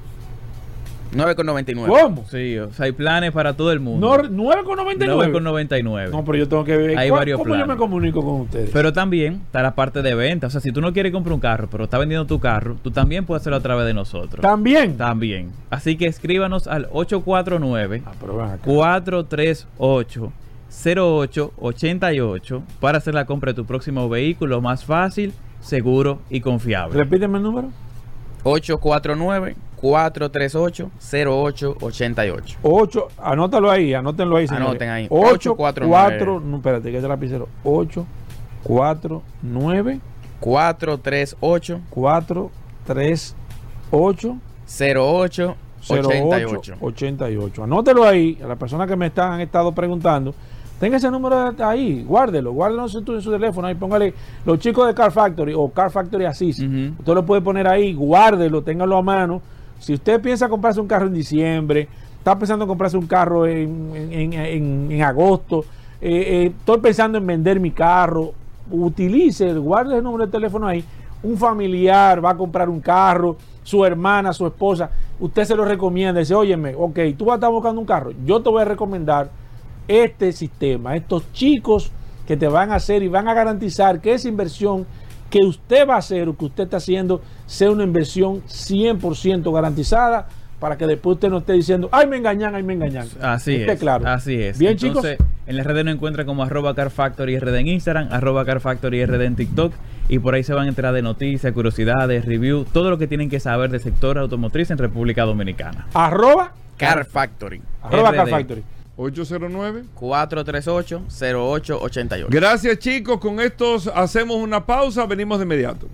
[SPEAKER 9] 9,99.
[SPEAKER 3] ¿Cómo?
[SPEAKER 10] Sí, o sea, hay planes para todo el mundo.
[SPEAKER 3] No, 9,99.
[SPEAKER 10] 9,99.
[SPEAKER 3] No, pero yo tengo que ver.
[SPEAKER 10] Hay
[SPEAKER 3] ¿Cuál-
[SPEAKER 10] varios
[SPEAKER 3] ¿Cómo yo me comunico con ustedes?
[SPEAKER 10] Pero también está la parte de venta. O sea, si tú no quieres comprar un carro, pero está vendiendo tu carro, tú también puedes hacerlo a través de nosotros.
[SPEAKER 3] También.
[SPEAKER 10] También. Así que escríbanos al 849
[SPEAKER 3] Ah, pero ven acá.
[SPEAKER 10] 438 0888 para hacer la compra de tu próximo vehículo más fácil, seguro y confiable.
[SPEAKER 3] Repíteme el número.
[SPEAKER 9] 849-438-0888.
[SPEAKER 3] 8, anótalo ahí, anótenlo ahí. señores.
[SPEAKER 9] Anoten ahí.
[SPEAKER 3] 8,
[SPEAKER 9] 849.
[SPEAKER 3] 4, no, espérate, que es el lapicero. 8, 4, 9,
[SPEAKER 9] 438
[SPEAKER 3] 4, 3, 8,
[SPEAKER 9] 08
[SPEAKER 3] 88.
[SPEAKER 9] 88.
[SPEAKER 3] 88. Anótelo ahí, a las personas que me están, han estado preguntando. Tenga ese número ahí, guárdelo, guárdelo en su, teléfono, ahí póngale los chicos de Car Factory o Car Factory Assist. Usted lo puede poner ahí, guárdelo, téngalo a mano. Si usted piensa comprarse un carro en diciembre, está pensando en comprarse un carro en, en- en- en agosto, eh, eh, estoy pensando en vender mi carro, utilice, guarde el número de teléfono ahí. Un familiar va a comprar un carro, su hermana, su esposa, usted se lo recomienda, dice, óyeme, ok, tú vas a estar buscando un carro, yo te voy a recomendar este sistema, estos chicos que te van a hacer y van a garantizar que esa inversión que usted va a hacer o que usted está haciendo sea una inversión 100% garantizada para que después usted no esté diciendo, ay, me engañan, ay, me engañan.
[SPEAKER 10] Así
[SPEAKER 3] Esté
[SPEAKER 10] es.
[SPEAKER 3] claro.
[SPEAKER 10] Así es.
[SPEAKER 3] Bien,
[SPEAKER 10] Entonces, en las redes nos encuentra como arroba carfactory RD en Instagram, arroba carfactory RD en TikTok. Y por ahí se van a enterar de noticias, curiosidades, review, todo lo que tienen que saber del sector automotriz en República Dominicana.
[SPEAKER 3] Arroba,
[SPEAKER 9] Car Factory.
[SPEAKER 3] arroba
[SPEAKER 10] RD.
[SPEAKER 3] Car Factory.
[SPEAKER 2] 809.
[SPEAKER 9] 438-0888.
[SPEAKER 2] Gracias chicos, con estos hacemos una pausa, venimos de inmediato.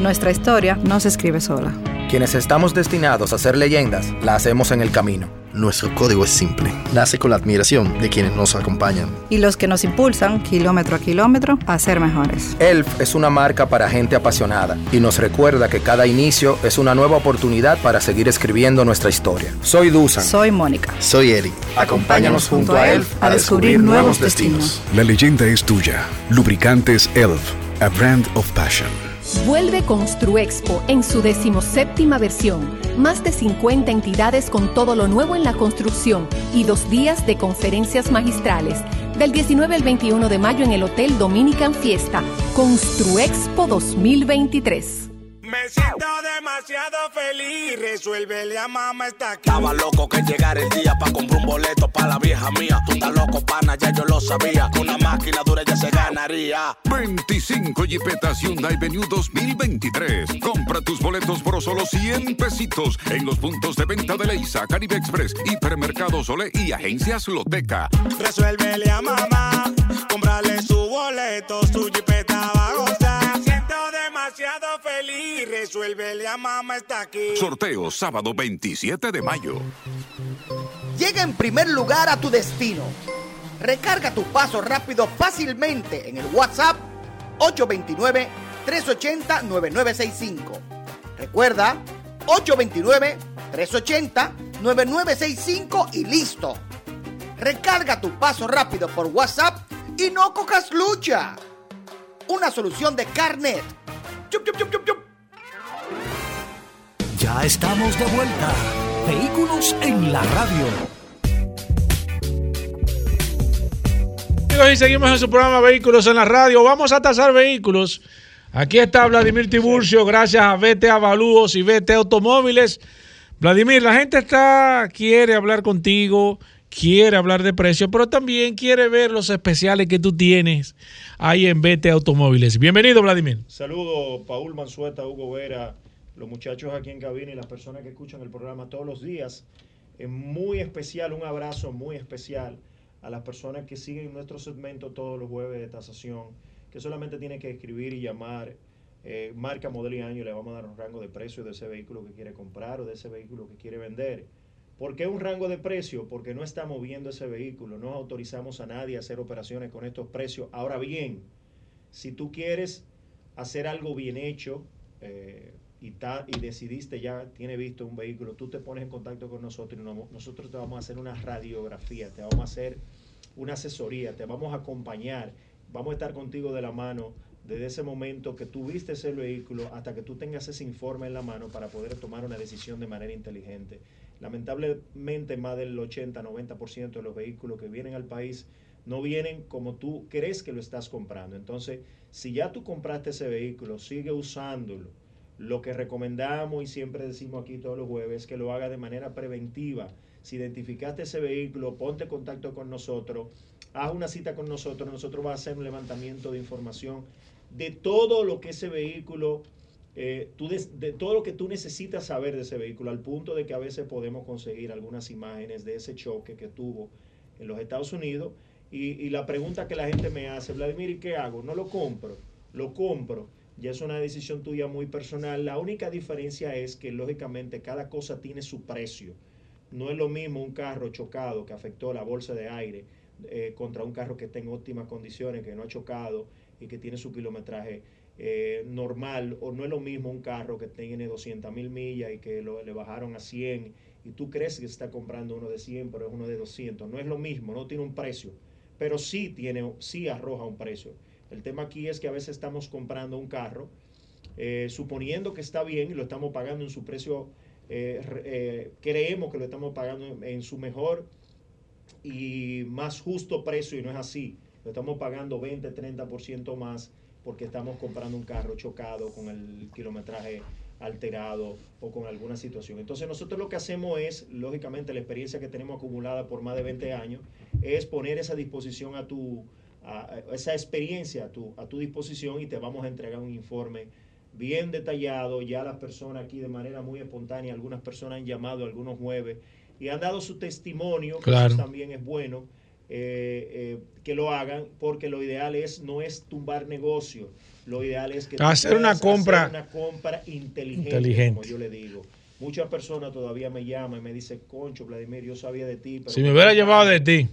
[SPEAKER 11] Nuestra historia no se escribe sola.
[SPEAKER 12] Quienes estamos destinados a ser leyendas, la hacemos en el camino.
[SPEAKER 11] Nuestro código es simple. Nace con la admiración de quienes nos acompañan.
[SPEAKER 12] Y los que nos impulsan, kilómetro a kilómetro, a ser mejores.
[SPEAKER 13] ELF es una marca para gente apasionada y nos recuerda que cada inicio es una nueva oportunidad para seguir escribiendo nuestra historia. Soy Dusan.
[SPEAKER 12] Soy Mónica.
[SPEAKER 11] Soy Eri.
[SPEAKER 13] Acompáñanos junto a ELF a descubrir nuevos destinos.
[SPEAKER 7] La leyenda es tuya. Lubricantes ELF, a brand of passion.
[SPEAKER 14] Vuelve Construexpo en su decimoséptima versión. Más de 50 entidades con todo lo nuevo en la construcción y dos días de conferencias magistrales. Del 19 al 21 de mayo en el Hotel Dominican Fiesta. Construexpo 2023.
[SPEAKER 15] Me siento demasiado feliz, resuélvele a mamá está aquí.
[SPEAKER 16] Estaba loco que llegara el día para comprar un boleto para la vieja mía. Tú estás loco, pana, ya yo lo sabía. Con una máquina dura ya se ganaría.
[SPEAKER 17] 25 Jeepetas Hyundai Venue 2023. Compra tus boletos por solo 100 pesitos en los puntos de venta de Leisa, Caribe Express, Hipermercado Sole y Agencias Loteca.
[SPEAKER 15] Resuélvele a mamá, comprarle su boleto, su jipeta resuélvele a mamá está aquí.
[SPEAKER 17] Sorteo sábado 27 de mayo.
[SPEAKER 18] Llega en primer lugar a tu destino. Recarga tu paso rápido fácilmente en el WhatsApp 829-380-9965. Recuerda, 829-380-9965 y listo. Recarga tu paso rápido por WhatsApp y no cojas lucha. Una solución de Carnet. Chup, chup, chup, chup, chup.
[SPEAKER 1] Ya estamos de vuelta. Vehículos en la radio.
[SPEAKER 3] Amigos, y seguimos en su programa Vehículos en la Radio. Vamos a tasar vehículos. Aquí está Vladimir Tiburcio, gracias a VT Avalúos y VT Automóviles. Vladimir, la gente está, quiere hablar contigo, quiere hablar de precio, pero también quiere ver los especiales que tú tienes ahí en VT Automóviles. Bienvenido, Vladimir.
[SPEAKER 19] Saludos, Paul Mansueta, Hugo Vera, los muchachos aquí en cabina y las personas que escuchan el programa todos los días. Es muy especial, un abrazo muy especial a las personas que siguen nuestro segmento todos los jueves de tasación, que solamente tienen que escribir y llamar eh, marca, modelo y año le vamos a dar un rango de precio de ese vehículo que quiere comprar o de ese vehículo que quiere vender. ¿Por qué un rango de precio? Porque no estamos viendo ese vehículo, no autorizamos a nadie a hacer operaciones con estos precios. Ahora bien, si tú quieres hacer algo bien hecho eh, y, decidiste ya, tiene visto un vehículo, tú te pones en contacto con nosotros y no- nosotros te vamos a hacer una radiografía, te vamos a hacer una asesoría, te vamos a acompañar, vamos a estar contigo de la mano desde ese momento que tú viste ese vehículo hasta que tú tengas ese informe en la mano para poder tomar una decisión de manera inteligente. Lamentablemente más del 80-90% de los vehículos que vienen al país no vienen como tú crees que lo estás comprando. Entonces, si ya tú compraste ese vehículo, sigue usándolo. Lo que recomendamos y siempre decimos aquí todos los jueves es que lo haga de manera preventiva. Si identificaste ese vehículo, ponte en contacto con nosotros, haz una cita con nosotros, nosotros vamos a hacer un levantamiento de información de todo lo que ese vehículo, eh, tú de todo lo que tú necesitas saber de ese vehículo, al punto de que a veces podemos conseguir algunas imágenes de ese choque que tuvo en los Estados Unidos. Y, y la pregunta que la gente me hace, Vladimir, ¿y qué hago? No lo compro, lo compro. Ya es una decisión tuya muy personal. La única diferencia es que lógicamente cada cosa tiene su precio. No es lo mismo un carro chocado que afectó la bolsa de aire eh, contra un carro que está en óptimas condiciones, que no ha chocado y que tiene su kilometraje eh, normal. O no es lo mismo un carro que tiene 200 mil millas y que le bajaron a 100 y tú crees que está comprando uno de 100, pero es uno de 200. No es lo mismo, no tiene un precio, pero sí, tiene, sí arroja un precio. El tema aquí es que a veces estamos comprando un carro eh, suponiendo que está bien y lo estamos pagando en su precio, eh, eh, creemos que lo estamos pagando en, en su mejor y más justo precio y no es así. Lo estamos pagando 20, 30% más porque estamos comprando un carro chocado con el kilometraje alterado o con alguna situación. Entonces nosotros lo que hacemos es, lógicamente, la experiencia que tenemos acumulada por más de 20 años, es poner esa disposición a tu, a- a esa experiencia a tu, a tu disposición y te vamos a entregar un informe bien detallado. Ya las personas aquí de manera muy espontánea, algunas personas han llamado algunos jueves y han dado su testimonio, que
[SPEAKER 3] Claro.
[SPEAKER 19] eso también es bueno. eh, eh, que lo hagan porque lo ideal es no es tumbar negocio lo ideal es que
[SPEAKER 3] Hacer una compra
[SPEAKER 19] hacer una compra inteligente,
[SPEAKER 3] inteligente.
[SPEAKER 19] como yo le digo Muchas personas todavía me llaman y me dicen, concho, Vladimir, yo sabía de ti. pero
[SPEAKER 3] Si me hubiera llevado de ti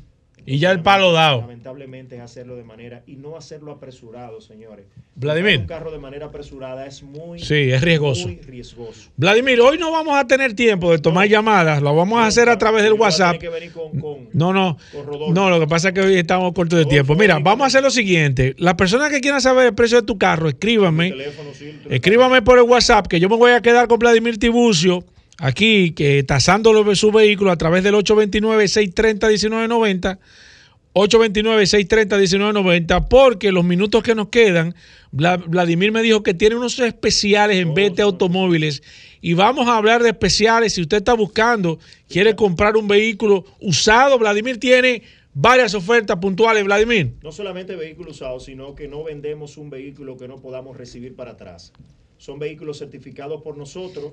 [SPEAKER 3] y ya el palo dado.
[SPEAKER 19] Lamentablemente es hacerlo de manera y no hacerlo apresurado, señores.
[SPEAKER 3] Vladimir.
[SPEAKER 19] Un carro de manera apresurada es muy,
[SPEAKER 3] Sí, es riesgoso.
[SPEAKER 19] muy riesgoso.
[SPEAKER 3] Vladimir, hoy no vamos a tener tiempo de tomar llamadas, lo vamos a hacer a través del WhatsApp.
[SPEAKER 19] Que venir con, con-
[SPEAKER 3] No, no.
[SPEAKER 19] con.
[SPEAKER 3] No, lo que pasa es que hoy estamos cortos de tiempo. Mira, vamos a hacer lo siguiente. Las personas que quieran saber el precio de tu carro, escríbanme. Escríbame por el WhatsApp que yo me voy a quedar con Vladimir Tiburcio aquí, que tasando su vehículo a través del 829-630-1990. 829-630-1990, porque los minutos que nos quedan, Vla- Vladimir me dijo que tiene unos especiales en Vete Automóviles y vamos a hablar de especiales. Si usted está buscando, quiere comprar un vehículo usado, Vladimir tiene varias ofertas puntuales, Vladimir.
[SPEAKER 19] No solamente vehículos usados, sino que no vendemos un vehículo que no podamos recibir para atrás. Son vehículos certificados por nosotros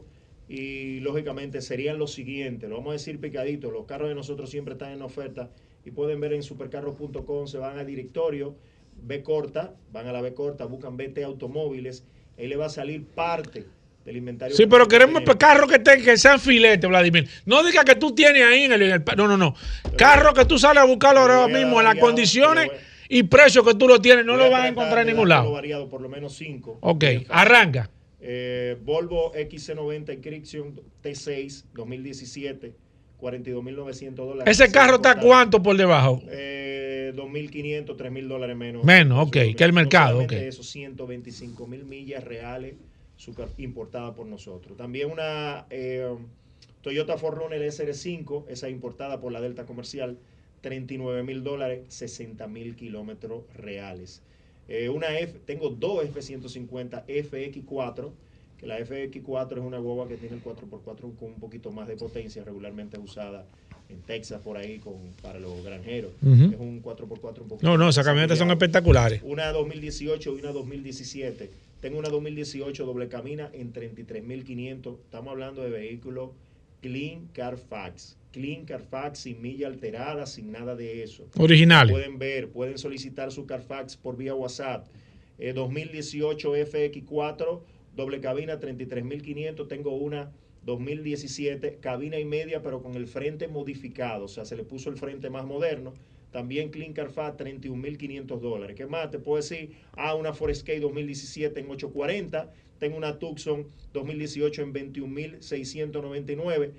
[SPEAKER 19] y lógicamente serían los siguientes. Lo vamos a decir picadito. Los carros de nosotros siempre están en oferta y pueden ver en supercarros.com, se van al directorio, B corta, van a la B corta, buscan BT Automóviles, ahí le va a salir parte del inventario.
[SPEAKER 3] Sí, pero queremos carros que, que sean filetes, Vladimir. No diga que tú tienes ahí en el, en el No, no, no. Carro que tú sales a buscarlo ahora mismo en las condiciones y precios que tú lo tienes. No lo vas a encontrar en ningún lado.
[SPEAKER 19] variado, por lo menos cinco.
[SPEAKER 3] Ok, arranca.
[SPEAKER 19] Eh, Volvo XC90 Inscription T6 2017, 42.900 dólares.
[SPEAKER 3] Ese carro está cuánto por debajo.
[SPEAKER 19] Eh, 2.500, 3.000 dólares menos.
[SPEAKER 3] Menos, ok, que el mercado,
[SPEAKER 19] No solamente
[SPEAKER 3] ok.
[SPEAKER 19] Eso, 125 mil millas reales super- importada por nosotros. También una eh, Toyota 4Runner SR5, esa importada por la Delta Comercial, 39 mil dólares, 60 mil kilómetros reales. Eh, una F, tengo dos F-150 FX4, que la FX4 es una guagua que tiene el 4x4 con un poquito más de potencia, regularmente usada en Texas por ahí con, para los granjeros.
[SPEAKER 3] Ujú.
[SPEAKER 19] Es un 4x4 un poquito
[SPEAKER 3] No, no, esas camionetas son espectaculares.
[SPEAKER 19] Una 2018 y una 2017. Tengo una 2018 doble cabina en 33.500. Estamos hablando de vehículos Clean Carfax. Clean Carfax sin milla alterada, sin nada de eso.
[SPEAKER 3] Originales.
[SPEAKER 19] Pueden ver, pueden solicitar su Carfax por vía WhatsApp. Eh, 2018 FX4, doble cabina 33.500. Tengo una 2017, cabina y media, pero con el frente modificado. O sea, se le puso el frente más moderno. También Clean Carfax, 31.500 dólares. ¿Qué más? Te puedo decir, ah, una Forescape 2017 en 840. Tengo una Tucson 2018 en 21.699.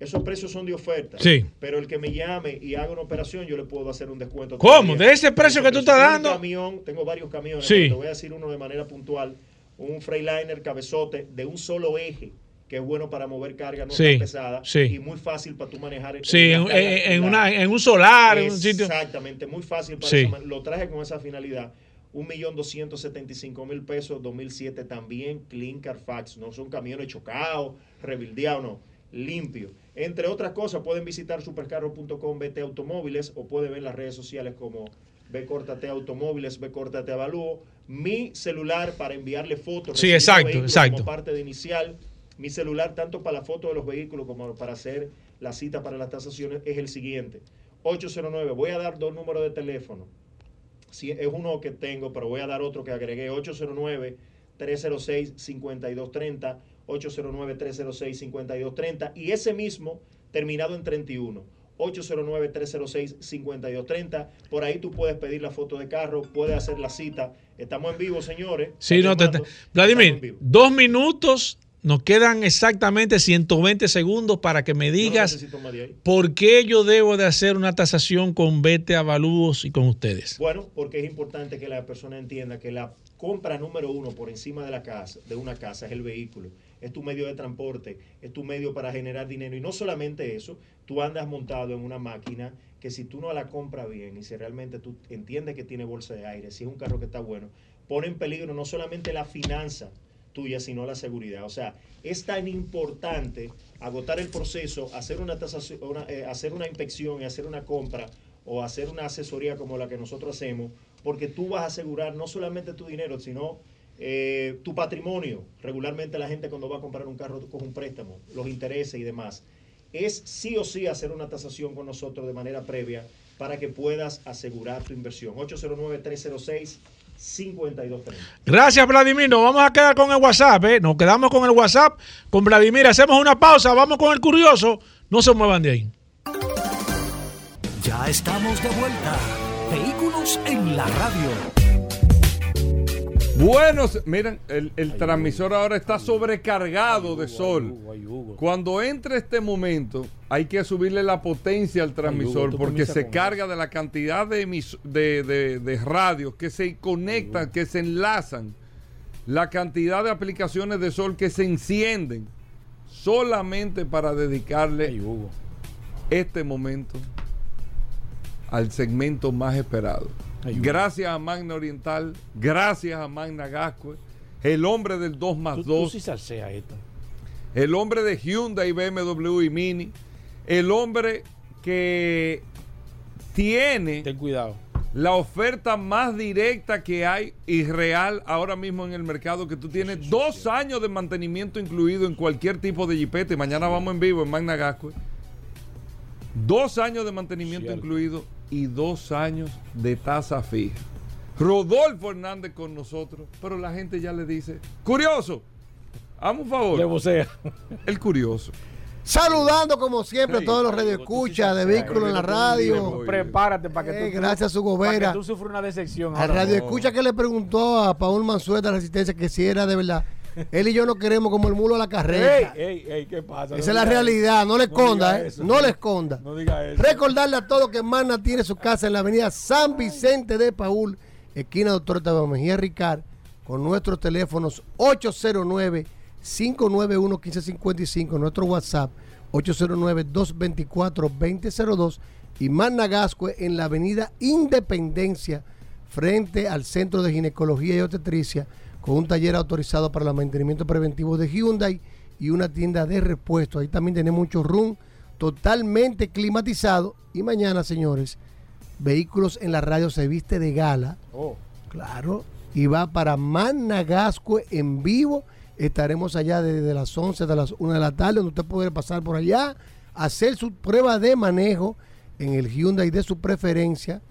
[SPEAKER 19] Esos precios son de oferta.
[SPEAKER 3] Sí.
[SPEAKER 19] Pero el que me llame y haga una operación, yo le puedo hacer un descuento.
[SPEAKER 3] ¿Cómo?
[SPEAKER 19] todavía.
[SPEAKER 3] ¿De ese precio que tú estás
[SPEAKER 19] Tengo
[SPEAKER 3] dando?
[SPEAKER 19] Un camión, tengo varios camiones.
[SPEAKER 3] Sí.
[SPEAKER 19] Te voy a decir uno de manera puntual. Un Freightliner cabezote de un solo eje que es bueno para mover carga no
[SPEAKER 3] Sí,
[SPEAKER 19] tan pesada
[SPEAKER 3] sí.
[SPEAKER 19] y muy fácil para tú manejar.
[SPEAKER 3] Sí, en, una, en un solar, en un sitio.
[SPEAKER 19] Exactamente, muy fácil para
[SPEAKER 3] Sí.
[SPEAKER 19] Lo traje con esa finalidad. Un millón doscientos setenta y cinco mil pesos, 2007 también, Clean Carfax. No son camiones chocados, rebildeados, no, limpio. Entre otras cosas, pueden visitar supercarro.com, BT Automóviles, o pueden ver las redes sociales como B Córtate Automóviles, B Córtate Avalúo. Mi celular para enviarle fotos.
[SPEAKER 3] Sí, exacto, exacto.
[SPEAKER 19] Como parte de inicial. Mi celular, tanto para la foto de los vehículos como para hacer la cita para las tasaciones, es el siguiente. 809, voy a dar dos números de teléfono. Si es uno que tengo, pero voy a dar otro que agregué. 809-306-5230. 809-306-5230. Y ese mismo terminado en 31. 809-306-5230. Por ahí tú puedes pedir la foto de carro, puedes hacer la cita. Estamos en vivo, señores.
[SPEAKER 3] Sí, no, te, te- Vladimir, dos minutos, nos quedan exactamente 120 segundos para que me digas por qué yo debo de hacer una tasación con Vete Avalúos y con ustedes.
[SPEAKER 19] Bueno, porque es importante que la persona entienda que la compra número uno por encima de la casa, de una casa, es el vehículo. Es tu medio de transporte, es tu medio para generar dinero. Y no solamente eso, tú andas montado en una máquina que si tú no la compras bien y si realmente tú entiendes que tiene bolsa de aire, si es un carro que está bueno, pone en peligro no solamente la finanza tuya, sino la seguridad. O sea, es tan importante agotar el proceso, hacer una tasación, eh, hacer una inspección y hacer una compra o hacer una asesoría como la que nosotros hacemos, porque tú vas a asegurar no solamente tu dinero, sino eh, tu patrimonio. Regularmente la gente cuando va a comprar un carro coge un préstamo, los intereses y demás. Es sí o sí hacer una tasación con nosotros de manera previa para que puedas asegurar tu inversión. 5230.
[SPEAKER 3] Gracias, Vladimir. Nos vamos a quedar con el WhatsApp. ¿eh? Nos quedamos con el WhatsApp. Con Vladimir hacemos una pausa. Vamos con el curioso. No se muevan de ahí.
[SPEAKER 1] Ya estamos de vuelta. Vehículos en la radio.
[SPEAKER 2] Buenos, miren, el, el transmisor ahora está sobrecargado de sol. Cuando entre este momento, hay que subirle la potencia al transmisor porque se carga de la cantidad de, emis- de, de- de radios que se conectan, que se enlazan, la cantidad de aplicaciones de sol que se encienden solamente para dedicarle este momento al segmento más esperado. Gracias a Magna Oriental, gracias a Magna Gascue, el hombre del 2 más
[SPEAKER 3] Tú,
[SPEAKER 2] 2.
[SPEAKER 3] tú sí salsea esto.
[SPEAKER 2] El hombre de Hyundai, BMW y Mini. El hombre que tiene
[SPEAKER 3] Ten cuidado.
[SPEAKER 2] la oferta más directa que hay y real ahora mismo en el mercado, que tú tienes dos años de mantenimiento incluido en cualquier tipo de jipeta. Y mañana vamos en vivo en Magna Gascue. Dos años de mantenimiento incluido y dos años de tasa fija. Rodolfo Hernández con nosotros, pero la gente ya le dice, curioso, hazme un favor.
[SPEAKER 3] Le vocea.
[SPEAKER 2] El curioso.
[SPEAKER 20] Saludando como siempre a todos los radioescuchas de vehículos en la radio.
[SPEAKER 3] Prepárate para que
[SPEAKER 20] Eh,
[SPEAKER 3] tú.
[SPEAKER 20] gracias,
[SPEAKER 3] para
[SPEAKER 20] Vera.
[SPEAKER 3] que tú sufras una decepción.
[SPEAKER 20] Al
[SPEAKER 3] ahora.
[SPEAKER 20] radio escucha que le preguntó a Paul Manzueta de Resistencia que si era de verdad. Él y yo no queremos como el mulo a la
[SPEAKER 3] Ey,
[SPEAKER 20] carrera.
[SPEAKER 3] ey, ey, ¿qué pasa?
[SPEAKER 20] Esa es la realidad, no le esconda, ¿eh? no le esconda.
[SPEAKER 3] No diga eso.
[SPEAKER 20] Recordarle a todos que Magna tiene su casa en la avenida San Vicente de Paul, esquina Doctor Tabao Mejía Ricard, con nuestros teléfonos 809-591-1555, nuestro WhatsApp 809-224-2002 y Magna Gascue en la avenida Independencia, frente al Centro de Ginecología y Obstetricia, con un taller autorizado para el mantenimiento preventivo de Hyundai y una tienda de repuestos. Ahí también tenemos mucho room totalmente climatizado. Y mañana, señores, vehículos en la radio se viste de gala.
[SPEAKER 3] Oh.
[SPEAKER 20] Claro. Y va para Managascue en vivo. Estaremos allá desde las 11 de las 1 de la tarde, donde usted puede pasar por allá, hacer su prueba de manejo en el Hyundai de su preferencia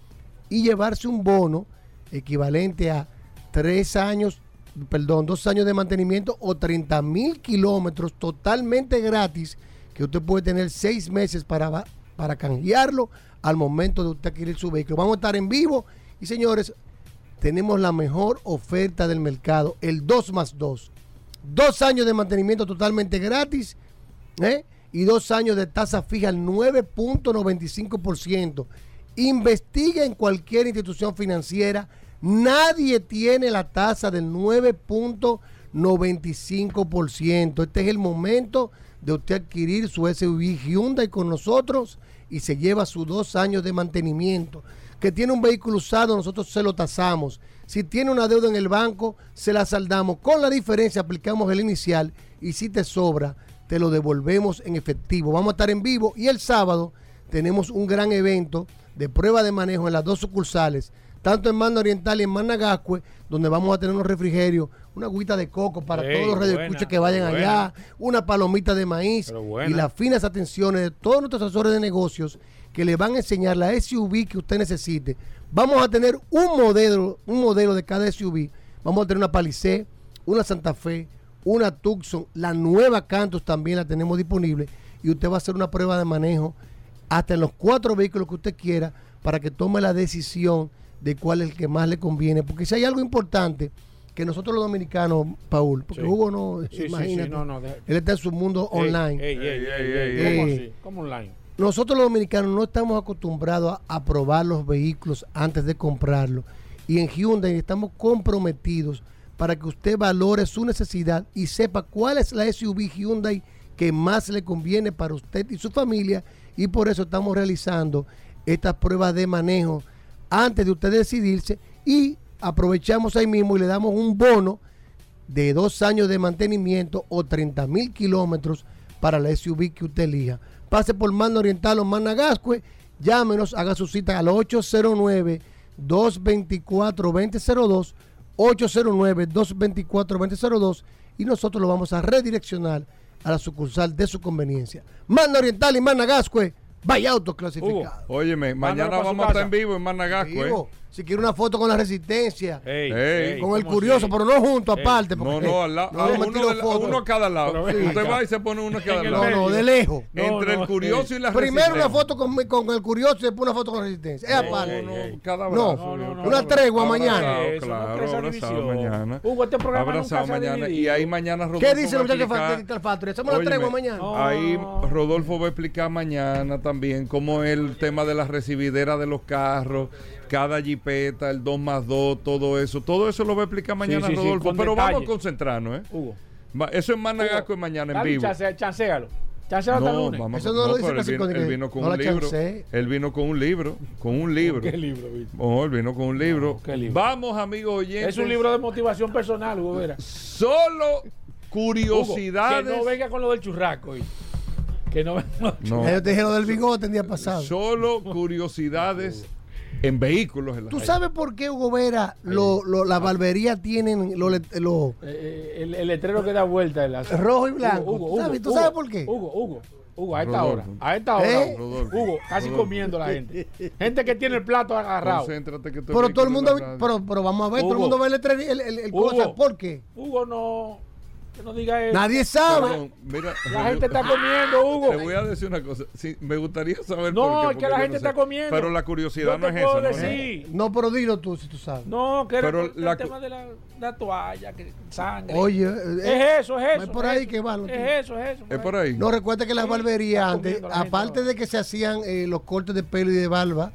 [SPEAKER 20] y llevarse un bono equivalente a tres años, perdón, dos años de mantenimiento o 30 mil kilómetros totalmente gratis que usted puede tener seis meses para, para canjearlo al momento de usted adquirir su vehículo. Vamos a estar en vivo y señores, tenemos la mejor oferta del mercado, el 2 más 2. Dos años de mantenimiento totalmente gratis ¿eh? y dos años de tasa fija al 9.95%. Investiga en cualquier institución financiera. Nadie tiene la tasa del 9.95%. Este es el momento de usted adquirir su SUV Hyundai con nosotros y se lleva sus dos años de mantenimiento. Que tiene un vehículo usado, nosotros se lo tasamos. Si tiene una deuda en el banco, se la saldamos. Con la diferencia, aplicamos el inicial y si te sobra, te lo devolvemos en efectivo. Vamos a estar en vivo y el sábado tenemos un gran evento de prueba de manejo en las dos sucursales, tanto en Manda Oriental y en Managascue, donde vamos a tener unos refrigerios, una agüita de coco para
[SPEAKER 3] Ey,
[SPEAKER 20] todos los radioescuchas que vayan
[SPEAKER 3] buena.
[SPEAKER 20] allá, una palomita de maíz y las finas atenciones de todos nuestros asesores de negocios que le van a enseñar la SUV que usted necesite. Vamos a tener un modelo, un modelo de cada SUV. Vamos a tener una Palisade, una Santa Fe, una Tucson, la nueva Cantos también la tenemos disponible y usted va a hacer una prueba de manejo hasta en los cuatro vehículos que usted quiera para que tome la decisión de cuál es el que más le conviene. Porque si hay algo importante que nosotros los dominicanos, Paul, porque
[SPEAKER 3] Sí.
[SPEAKER 20] Hugo no,
[SPEAKER 3] Sí, sí, sí,
[SPEAKER 20] imagínate,
[SPEAKER 3] no, no, de-
[SPEAKER 20] él está en su mundo
[SPEAKER 3] Ey,
[SPEAKER 20] online.
[SPEAKER 3] ey, ey, ey, ey, ¿Cómo así? ¿Cómo online?
[SPEAKER 20] nosotros los dominicanos no estamos acostumbrados a, a probar los vehículos antes de comprarlos. Y en Hyundai estamos comprometidos para que usted valore su necesidad y sepa cuál es la SUV Hyundai que más le conviene para usted y su familia. Y por eso estamos realizando estas pruebas de manejo antes de usted decidirse y aprovechamos ahí mismo y le damos un bono de dos años de mantenimiento o 30 mil kilómetros para la SUV que usted elija. Pase por Mando Oriental o Managascue, llámenos, haga su cita al 809-224-2002, 809-224-2002 y nosotros lo vamos a redireccionar a la sucursal de su conveniencia. Mando Oriental y Managascue, vaya auto clasificado.
[SPEAKER 2] Óyeme, mañana vamos a estar en vivo en Managasco.
[SPEAKER 20] Vivo. Si quiere una foto con la resistencia,
[SPEAKER 3] Ey,
[SPEAKER 2] Ey,
[SPEAKER 20] con el
[SPEAKER 3] ¿cómo
[SPEAKER 20] curioso,
[SPEAKER 3] sí?
[SPEAKER 20] pero no junto, aparte.
[SPEAKER 2] No,
[SPEAKER 20] porque
[SPEAKER 2] no, al lado.
[SPEAKER 20] no
[SPEAKER 2] a uno, de la-
[SPEAKER 20] fotos.
[SPEAKER 2] uno a cada lado.
[SPEAKER 3] Ven
[SPEAKER 2] Usted va y se pone uno a cada lado.
[SPEAKER 20] No, no, de lejos.
[SPEAKER 3] No,
[SPEAKER 2] Entre
[SPEAKER 3] no,
[SPEAKER 2] el curioso y la
[SPEAKER 20] Primero una
[SPEAKER 2] resistencia.
[SPEAKER 20] foto con, con el curioso y después una foto con la resistencia. Es aparte.
[SPEAKER 2] Cada
[SPEAKER 20] No,
[SPEAKER 2] abrazo,
[SPEAKER 3] no, no,
[SPEAKER 20] una
[SPEAKER 3] no,
[SPEAKER 20] tregua
[SPEAKER 3] no,
[SPEAKER 20] mañana.
[SPEAKER 3] No
[SPEAKER 2] Claro, abrazado mañana.
[SPEAKER 3] Hugo, este programa
[SPEAKER 2] Abrazado mañana. Y ahí mañana Rodolfo
[SPEAKER 20] ¿Qué dice el
[SPEAKER 2] a
[SPEAKER 20] muchacho del Factory? Hacemos la tregua mañana.
[SPEAKER 3] No.
[SPEAKER 2] Ahí Rodolfo va a explicar mañana también cómo es el tema de la recibidera de los carros, cada jipeta, el 2 más 2, todo eso. Todo eso lo va a explicar mañana
[SPEAKER 3] sí, sí,
[SPEAKER 2] Rodolfo. pero
[SPEAKER 3] detalle.
[SPEAKER 2] vamos a concentrarnos, ¿eh?
[SPEAKER 3] Hugo.
[SPEAKER 2] Va- Eso es Managaco y mañana en vivo.
[SPEAKER 3] chance- Chancealo. El
[SPEAKER 2] No,
[SPEAKER 3] lunes.
[SPEAKER 2] vamos,
[SPEAKER 20] Eso no lo dice
[SPEAKER 2] él
[SPEAKER 20] casi
[SPEAKER 2] vino,
[SPEAKER 20] con-
[SPEAKER 2] él vino con
[SPEAKER 20] no
[SPEAKER 2] un libro.
[SPEAKER 20] chancé.
[SPEAKER 2] Él vino con un libro, con un libro.
[SPEAKER 3] ¿Qué libro, viste?
[SPEAKER 2] Oh, él vino con un libro.
[SPEAKER 3] ¿qué libro?
[SPEAKER 2] Vamos, amigos oyentes.
[SPEAKER 3] Es un libro de motivación personal, Hugo Vera.
[SPEAKER 2] Solo
[SPEAKER 3] Hugo,
[SPEAKER 2] curiosidades.
[SPEAKER 3] que no venga con lo del churrasco. ¿oíste? Que no venga con lo del
[SPEAKER 2] No.
[SPEAKER 20] Yo te dije lo del bigote el día pasado.
[SPEAKER 2] Solo curiosidades en vehículos. En la
[SPEAKER 20] ¿Tú
[SPEAKER 2] calle.
[SPEAKER 20] sabes por qué, Hugo Vera, lo, lo, las barberías tienen lo, lo-
[SPEAKER 3] Eh, eh, el, el letrero que da vuelta. en la- (laughs)
[SPEAKER 20] rojo y blanco?
[SPEAKER 3] Hugo,
[SPEAKER 20] ¿Tú
[SPEAKER 3] Hugo,
[SPEAKER 20] sabes, ¿Tú
[SPEAKER 3] Hugo,
[SPEAKER 20] sabes por qué?
[SPEAKER 3] Hugo, Hugo, Hugo, a esta
[SPEAKER 2] Rodolfo.
[SPEAKER 3] hora. A esta hora,
[SPEAKER 20] ¿Eh?
[SPEAKER 3] Hugo. Casi
[SPEAKER 2] Rodolfo.
[SPEAKER 3] comiendo la gente. (laughs) Gente que tiene el plato agarrado.
[SPEAKER 2] Concéntrate que
[SPEAKER 20] Pero todo el mundo,
[SPEAKER 2] la
[SPEAKER 20] pero, pero vamos a ver, todo el mundo ve el, letrero- el, el, el cosa. ¿Por qué?
[SPEAKER 3] Hugo, no. Que no diga eso.
[SPEAKER 20] Nadie sabe.
[SPEAKER 2] Perdón, mira,
[SPEAKER 3] La gente está (laughs) comiendo, Hugo.
[SPEAKER 2] Te voy a decir una cosa. Sí, me gustaría saber
[SPEAKER 3] No,
[SPEAKER 2] por qué.
[SPEAKER 3] es que la gente
[SPEAKER 2] no sé.
[SPEAKER 3] está comiendo.
[SPEAKER 2] Pero la curiosidad no
[SPEAKER 3] te
[SPEAKER 2] es
[SPEAKER 3] puedo
[SPEAKER 2] esa. ¿no?
[SPEAKER 3] decir.
[SPEAKER 20] No, pero dilo tú si tú sabes.
[SPEAKER 3] No, que
[SPEAKER 2] Pero
[SPEAKER 3] el,
[SPEAKER 2] la-
[SPEAKER 3] tema de la, la toalla, que sangre.
[SPEAKER 20] Oye,
[SPEAKER 3] es eso, es eso.
[SPEAKER 20] es por
[SPEAKER 3] es
[SPEAKER 20] ahí
[SPEAKER 3] eso.
[SPEAKER 20] que va,
[SPEAKER 3] Es eso, es eso.
[SPEAKER 2] Es por ahí.
[SPEAKER 20] No, recuerda que las
[SPEAKER 3] Sí,
[SPEAKER 20] barberías antes, aparte de que se hacían eh, los cortes de pelo y de barba,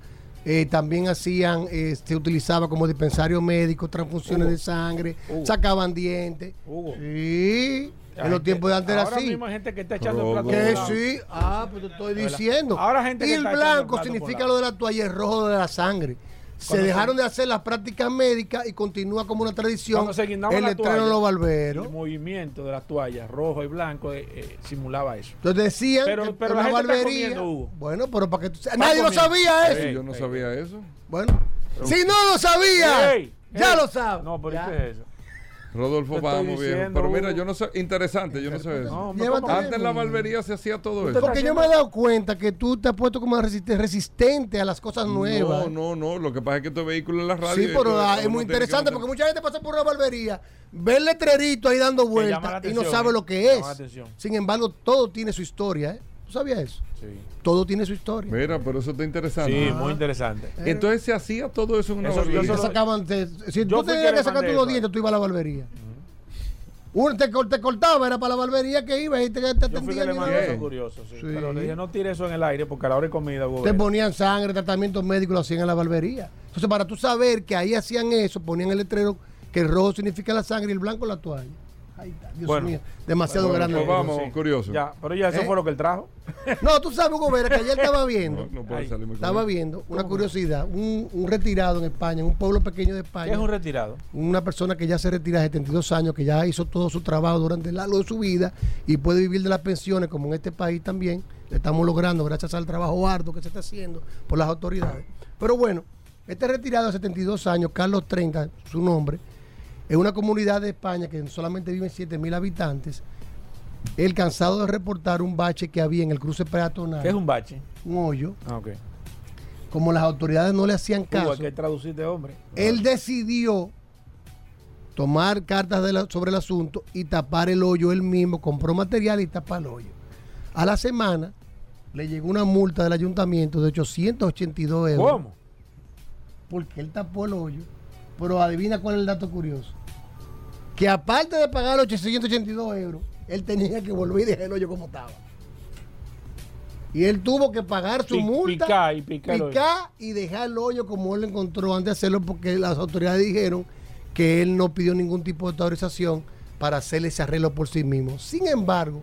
[SPEAKER 20] eh, también hacían, eh, se utilizaba como dispensario médico, transfusiones
[SPEAKER 3] Hugo.
[SPEAKER 20] de sangre,
[SPEAKER 3] Hugo.
[SPEAKER 20] sacaban dientes.
[SPEAKER 3] Hugo.
[SPEAKER 20] Sí,
[SPEAKER 3] La
[SPEAKER 20] en los tiempos de antes era
[SPEAKER 3] ahora
[SPEAKER 20] así.
[SPEAKER 3] mismo hay gente que está echando el plato por
[SPEAKER 20] Que sí, ah, pues te estoy diciendo.
[SPEAKER 3] Ahora gente
[SPEAKER 20] y
[SPEAKER 3] que
[SPEAKER 20] el
[SPEAKER 3] está
[SPEAKER 20] blanco significa lo de la toalla, el rojo de la sangre. Se dejaron
[SPEAKER 3] se-
[SPEAKER 20] de hacer las prácticas médicas y continúa como una tradición
[SPEAKER 3] se
[SPEAKER 20] el
[SPEAKER 3] la
[SPEAKER 20] letrero
[SPEAKER 3] toalla,
[SPEAKER 20] de los barberos.
[SPEAKER 3] El movimiento de las toallas rojo y blanco eh, eh, simulaba eso.
[SPEAKER 20] Entonces decían
[SPEAKER 3] Pero-
[SPEAKER 20] que
[SPEAKER 3] pero la gente está
[SPEAKER 20] barbería.
[SPEAKER 3] comiendo, Hugo.
[SPEAKER 20] Bueno, pero para que tú Nadie lo sabía eso.
[SPEAKER 2] Yo no sabía eso.
[SPEAKER 20] Bueno, si no lo sabía,
[SPEAKER 3] Ey,
[SPEAKER 20] ya
[SPEAKER 3] ey.
[SPEAKER 20] lo sabes.
[SPEAKER 3] No, pero
[SPEAKER 20] Ya.
[SPEAKER 3] ¿qué es eso?
[SPEAKER 2] Rodolfo, vamos, viejo. Pero mira, yo no sé. Interesante, yo no sé eso. Antes en la barbería se hacía todo eso.
[SPEAKER 20] Porque yo me he dado cuenta que tú te has puesto como resiste- resistente a las cosas nuevas.
[SPEAKER 2] No, no, no. Lo que pasa es que estos vehículos en la radio.
[SPEAKER 20] Sí, pero ah, es muy interesante porque mucha gente pasa por una barbería, ve el letrerito ahí dando vueltas y no sabe
[SPEAKER 3] ¿eh?
[SPEAKER 20] lo que es. Sin embargo, todo tiene su historia. ¿eh? ¿Tú sabías eso?
[SPEAKER 3] Sí,
[SPEAKER 20] Todo tiene su historia.
[SPEAKER 2] Mira, pero eso está interesante.
[SPEAKER 3] sí muy interesante.
[SPEAKER 2] Entonces se hacía todo eso en una
[SPEAKER 3] Eso-
[SPEAKER 2] barbería.
[SPEAKER 3] Solo-
[SPEAKER 20] sacaban, te- si
[SPEAKER 3] Yo
[SPEAKER 20] tú tenías
[SPEAKER 3] que
[SPEAKER 20] sacar tus dientes, tú ibas a la barbería. Uno te, te cortaba, era para la barbería que iba y te, te
[SPEAKER 3] Yo fui que
[SPEAKER 20] atendían.
[SPEAKER 3] eso curioso, sí.
[SPEAKER 20] Sí.
[SPEAKER 3] Pero le dije, no tire eso en el aire porque a la hora de comida,
[SPEAKER 20] Te ponían sangre, tratamientos médicos lo hacían en la barbería. Entonces, para tú saber que ahí hacían eso, ponían el letrero que el rojo significa la sangre y el blanco la toalla. Dios
[SPEAKER 3] Bueno.
[SPEAKER 20] mío, demasiado
[SPEAKER 2] Bueno,
[SPEAKER 20] grande.
[SPEAKER 2] pues vamos,
[SPEAKER 3] Sí.
[SPEAKER 2] curioso.
[SPEAKER 3] Ya, pero ya eso
[SPEAKER 20] ¿Eh?
[SPEAKER 3] fue lo que él trajo. (laughs)
[SPEAKER 20] No, tú sabes, Hugo Vera, que ayer estaba viendo,
[SPEAKER 2] No, no puede
[SPEAKER 3] Ay,
[SPEAKER 2] salir muy
[SPEAKER 20] estaba viendo una curiosidad, un, un retirado en España, en un pueblo pequeño de
[SPEAKER 3] ¿Qué
[SPEAKER 20] España.
[SPEAKER 3] es un retirado?
[SPEAKER 20] una persona que ya se retira de 72 años, que ya hizo todo su trabajo durante el largo de su vida y puede vivir de las pensiones, como en este país también, le estamos logrando gracias al trabajo arduo que se está haciendo por las autoridades. Pero bueno, este retirado de 72 años, Carlos 30, su nombre, es una comunidad de España que solamente viven 7 mil habitantes, él cansado de reportar un bache que había en el cruce peatonal,
[SPEAKER 3] ¿Qué es un bache?
[SPEAKER 20] un hoyo,
[SPEAKER 3] Ah, ok.
[SPEAKER 20] como las autoridades no le hacían caso.
[SPEAKER 3] hay que traducirte, hombre.
[SPEAKER 20] Él decidió tomar cartas de la- sobre el asunto y tapar el hoyo él mismo, compró material y tapa el hoyo. A la semana le llegó una multa del ayuntamiento de 882 euros.
[SPEAKER 3] ¿Cómo?
[SPEAKER 20] Porque él tapó el hoyo. Pero adivina cuál es el dato curioso. Que aparte de pagar los 882 euros, él tenía que volver y dejar el hoyo como estaba. Y él tuvo que pagar su
[SPEAKER 3] Pi-
[SPEAKER 20] multa,
[SPEAKER 3] picar y picar
[SPEAKER 20] picar y dejar el hoyo como él lo encontró antes de hacerlo porque las autoridades dijeron que él no pidió ningún tipo de autorización para hacer ese arreglo por sí mismo. Sin embargo,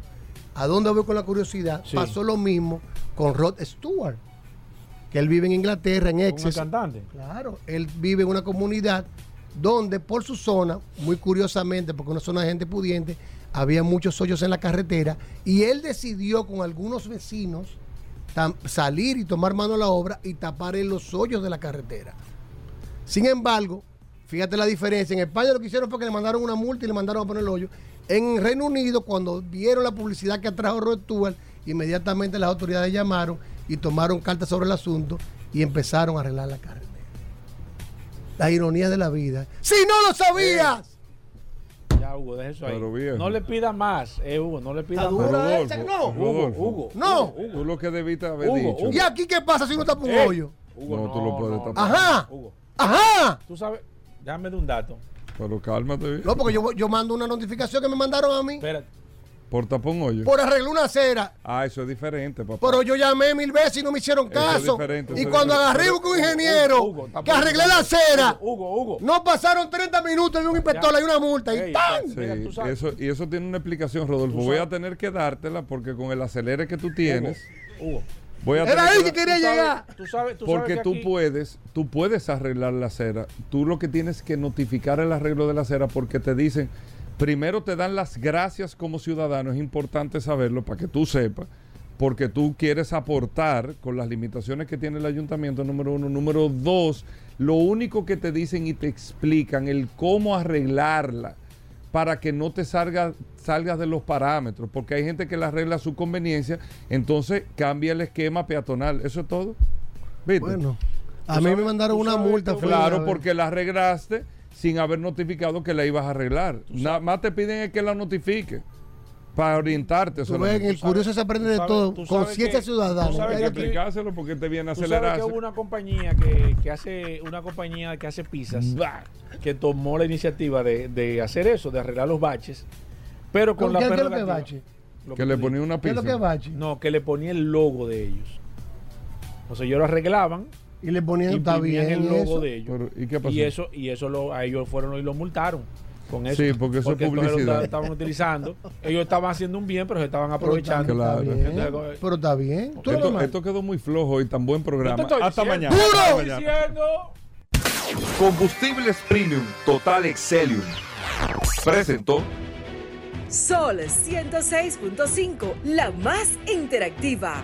[SPEAKER 20] ¿a dónde voy con la curiosidad?
[SPEAKER 3] Sí.
[SPEAKER 20] Pasó lo mismo con Rod Stewart, que él vive en Inglaterra, en Essex.
[SPEAKER 3] cantante.
[SPEAKER 20] Claro, él vive en una comunidad donde por su zona, muy curiosamente, porque una zona de gente pudiente, había muchos hoyos en la carretera y él decidió con algunos vecinos salir y tomar mano a la obra y tapar en los hoyos de la carretera. Sin embargo, fíjate la diferencia. En España lo que hicieron fue que le mandaron una multa y le mandaron a poner el hoyo. En Reino Unido, cuando vieron la publicidad que atrajo Rod Stewart, inmediatamente las autoridades llamaron y tomaron cartas sobre el asunto y empezaron a arreglar la carretera. La ironía de la vida. ¡Si no lo sabías!
[SPEAKER 3] Ya, Hugo, deja eso ahí.
[SPEAKER 2] Pero viejo.
[SPEAKER 3] No le pida más, eh, Hugo, no le pida más.
[SPEAKER 20] dura esa, no.
[SPEAKER 3] Hugo, Hugo.
[SPEAKER 20] No.
[SPEAKER 2] Tú lo que debiste haber
[SPEAKER 3] Hugo,
[SPEAKER 2] dicho.
[SPEAKER 3] Hugo.
[SPEAKER 20] ¿Y aquí qué pasa si uno tapa un
[SPEAKER 3] Eh,
[SPEAKER 20] hoyo?
[SPEAKER 3] Hugo,
[SPEAKER 2] no, tú lo puedes tapar.
[SPEAKER 20] Ajá.
[SPEAKER 3] Hugo,
[SPEAKER 20] Ajá.
[SPEAKER 3] tú sabes, déjame de un dato.
[SPEAKER 2] Pero cálmate. bien.
[SPEAKER 20] No, porque yo, yo mando una notificación que me mandaron a mí
[SPEAKER 3] Espérate.
[SPEAKER 2] Por tapón hoyo.
[SPEAKER 20] por arreglar una acera.
[SPEAKER 2] Ah, eso es diferente, papá.
[SPEAKER 20] Pero yo llamé mil veces y no me hicieron
[SPEAKER 2] Eso es
[SPEAKER 20] caso.
[SPEAKER 2] diferente,
[SPEAKER 20] y
[SPEAKER 2] eso es
[SPEAKER 20] cuando
[SPEAKER 2] diferente.
[SPEAKER 20] agarré un ingeniero
[SPEAKER 3] Hugo,
[SPEAKER 20] que arreglé la acera,
[SPEAKER 3] Hugo, Hugo.
[SPEAKER 20] no pasaron 30 minutos y un inspector dio una multa y ¡pam!
[SPEAKER 2] Sí,
[SPEAKER 3] Mira, tú sabes-
[SPEAKER 2] eso, y eso tiene una explicación, Rodolfo. Voy a tener que dártela porque con el acelere que tú tienes,
[SPEAKER 3] Hugo.
[SPEAKER 2] voy a
[SPEAKER 20] Era
[SPEAKER 2] tener
[SPEAKER 20] ahí
[SPEAKER 2] que
[SPEAKER 20] quería
[SPEAKER 3] Tú sabes-
[SPEAKER 20] llegar.
[SPEAKER 3] Tú sabes, tú sabes
[SPEAKER 2] Porque
[SPEAKER 3] que
[SPEAKER 2] tú
[SPEAKER 3] aquí-
[SPEAKER 2] puedes, tú puedes arreglar la acera. Tú lo que tienes que notificar el arreglo de la acera porque te dicen, primero te dan las gracias como ciudadano, es importante saberlo para que tú sepas, porque tú quieres aportar con las limitaciones que tiene el ayuntamiento, número uno. Número dos, lo único que te dicen y te explican el cómo arreglarla para que no te salga, salgas de los parámetros, porque hay gente que la arregla a su conveniencia, entonces cambia el esquema peatonal. Eso es todo. ¿Viste?
[SPEAKER 20] Bueno, a mí me mandaron una multa.
[SPEAKER 2] Claro, porque la arreglaste sin haber notificado que la ibas a arreglar. Nada más te piden es que la notifique para orientarte.
[SPEAKER 20] Tú ves, en el curioso se aprende de todo. Conciencia
[SPEAKER 3] que-
[SPEAKER 20] ciudadana.
[SPEAKER 3] tú sabes que
[SPEAKER 2] que explicárselo porque te viene a
[SPEAKER 3] sabes que hubo una compañía que, que hace una compañía que hace pizzas que tomó la iniciativa de, de hacer eso, de arreglar los baches, pero con
[SPEAKER 20] ¿Qué-
[SPEAKER 3] la
[SPEAKER 20] qué es lo que es
[SPEAKER 3] prerrogativa-
[SPEAKER 20] bache?
[SPEAKER 3] lo
[SPEAKER 2] Que le
[SPEAKER 3] tú
[SPEAKER 2] ponía una
[SPEAKER 20] ¿Qué es lo que es
[SPEAKER 2] pizza.
[SPEAKER 20] bache?
[SPEAKER 3] No, que le ponía el logo de ellos. Entonces ellos lo arreglaban,
[SPEAKER 20] Y le ponían, bien
[SPEAKER 3] el logo
[SPEAKER 20] eso.
[SPEAKER 3] de ellos.
[SPEAKER 2] Pero, ¿Y qué pasó?
[SPEAKER 3] Y eso, y eso lo, a ellos fueron y lo multaron con eso.
[SPEAKER 2] Sí, porque eso es
[SPEAKER 3] entonces lo
[SPEAKER 2] publicidad.
[SPEAKER 3] estaban utilizando. Ellos estaban haciendo un bien, pero se estaban aprovechando.
[SPEAKER 2] Claro.
[SPEAKER 20] Está bien,
[SPEAKER 3] Entonces,
[SPEAKER 20] pero está bien. ¿Tú lo ves
[SPEAKER 2] Esto, quedó muy flojo y tan buen programa. Hasta
[SPEAKER 3] diciendo,
[SPEAKER 2] mañana. Hasta mañana.
[SPEAKER 21] Combustibles Premium Total Excelium. Presentó
[SPEAKER 22] Sol 106.5, la más interactiva.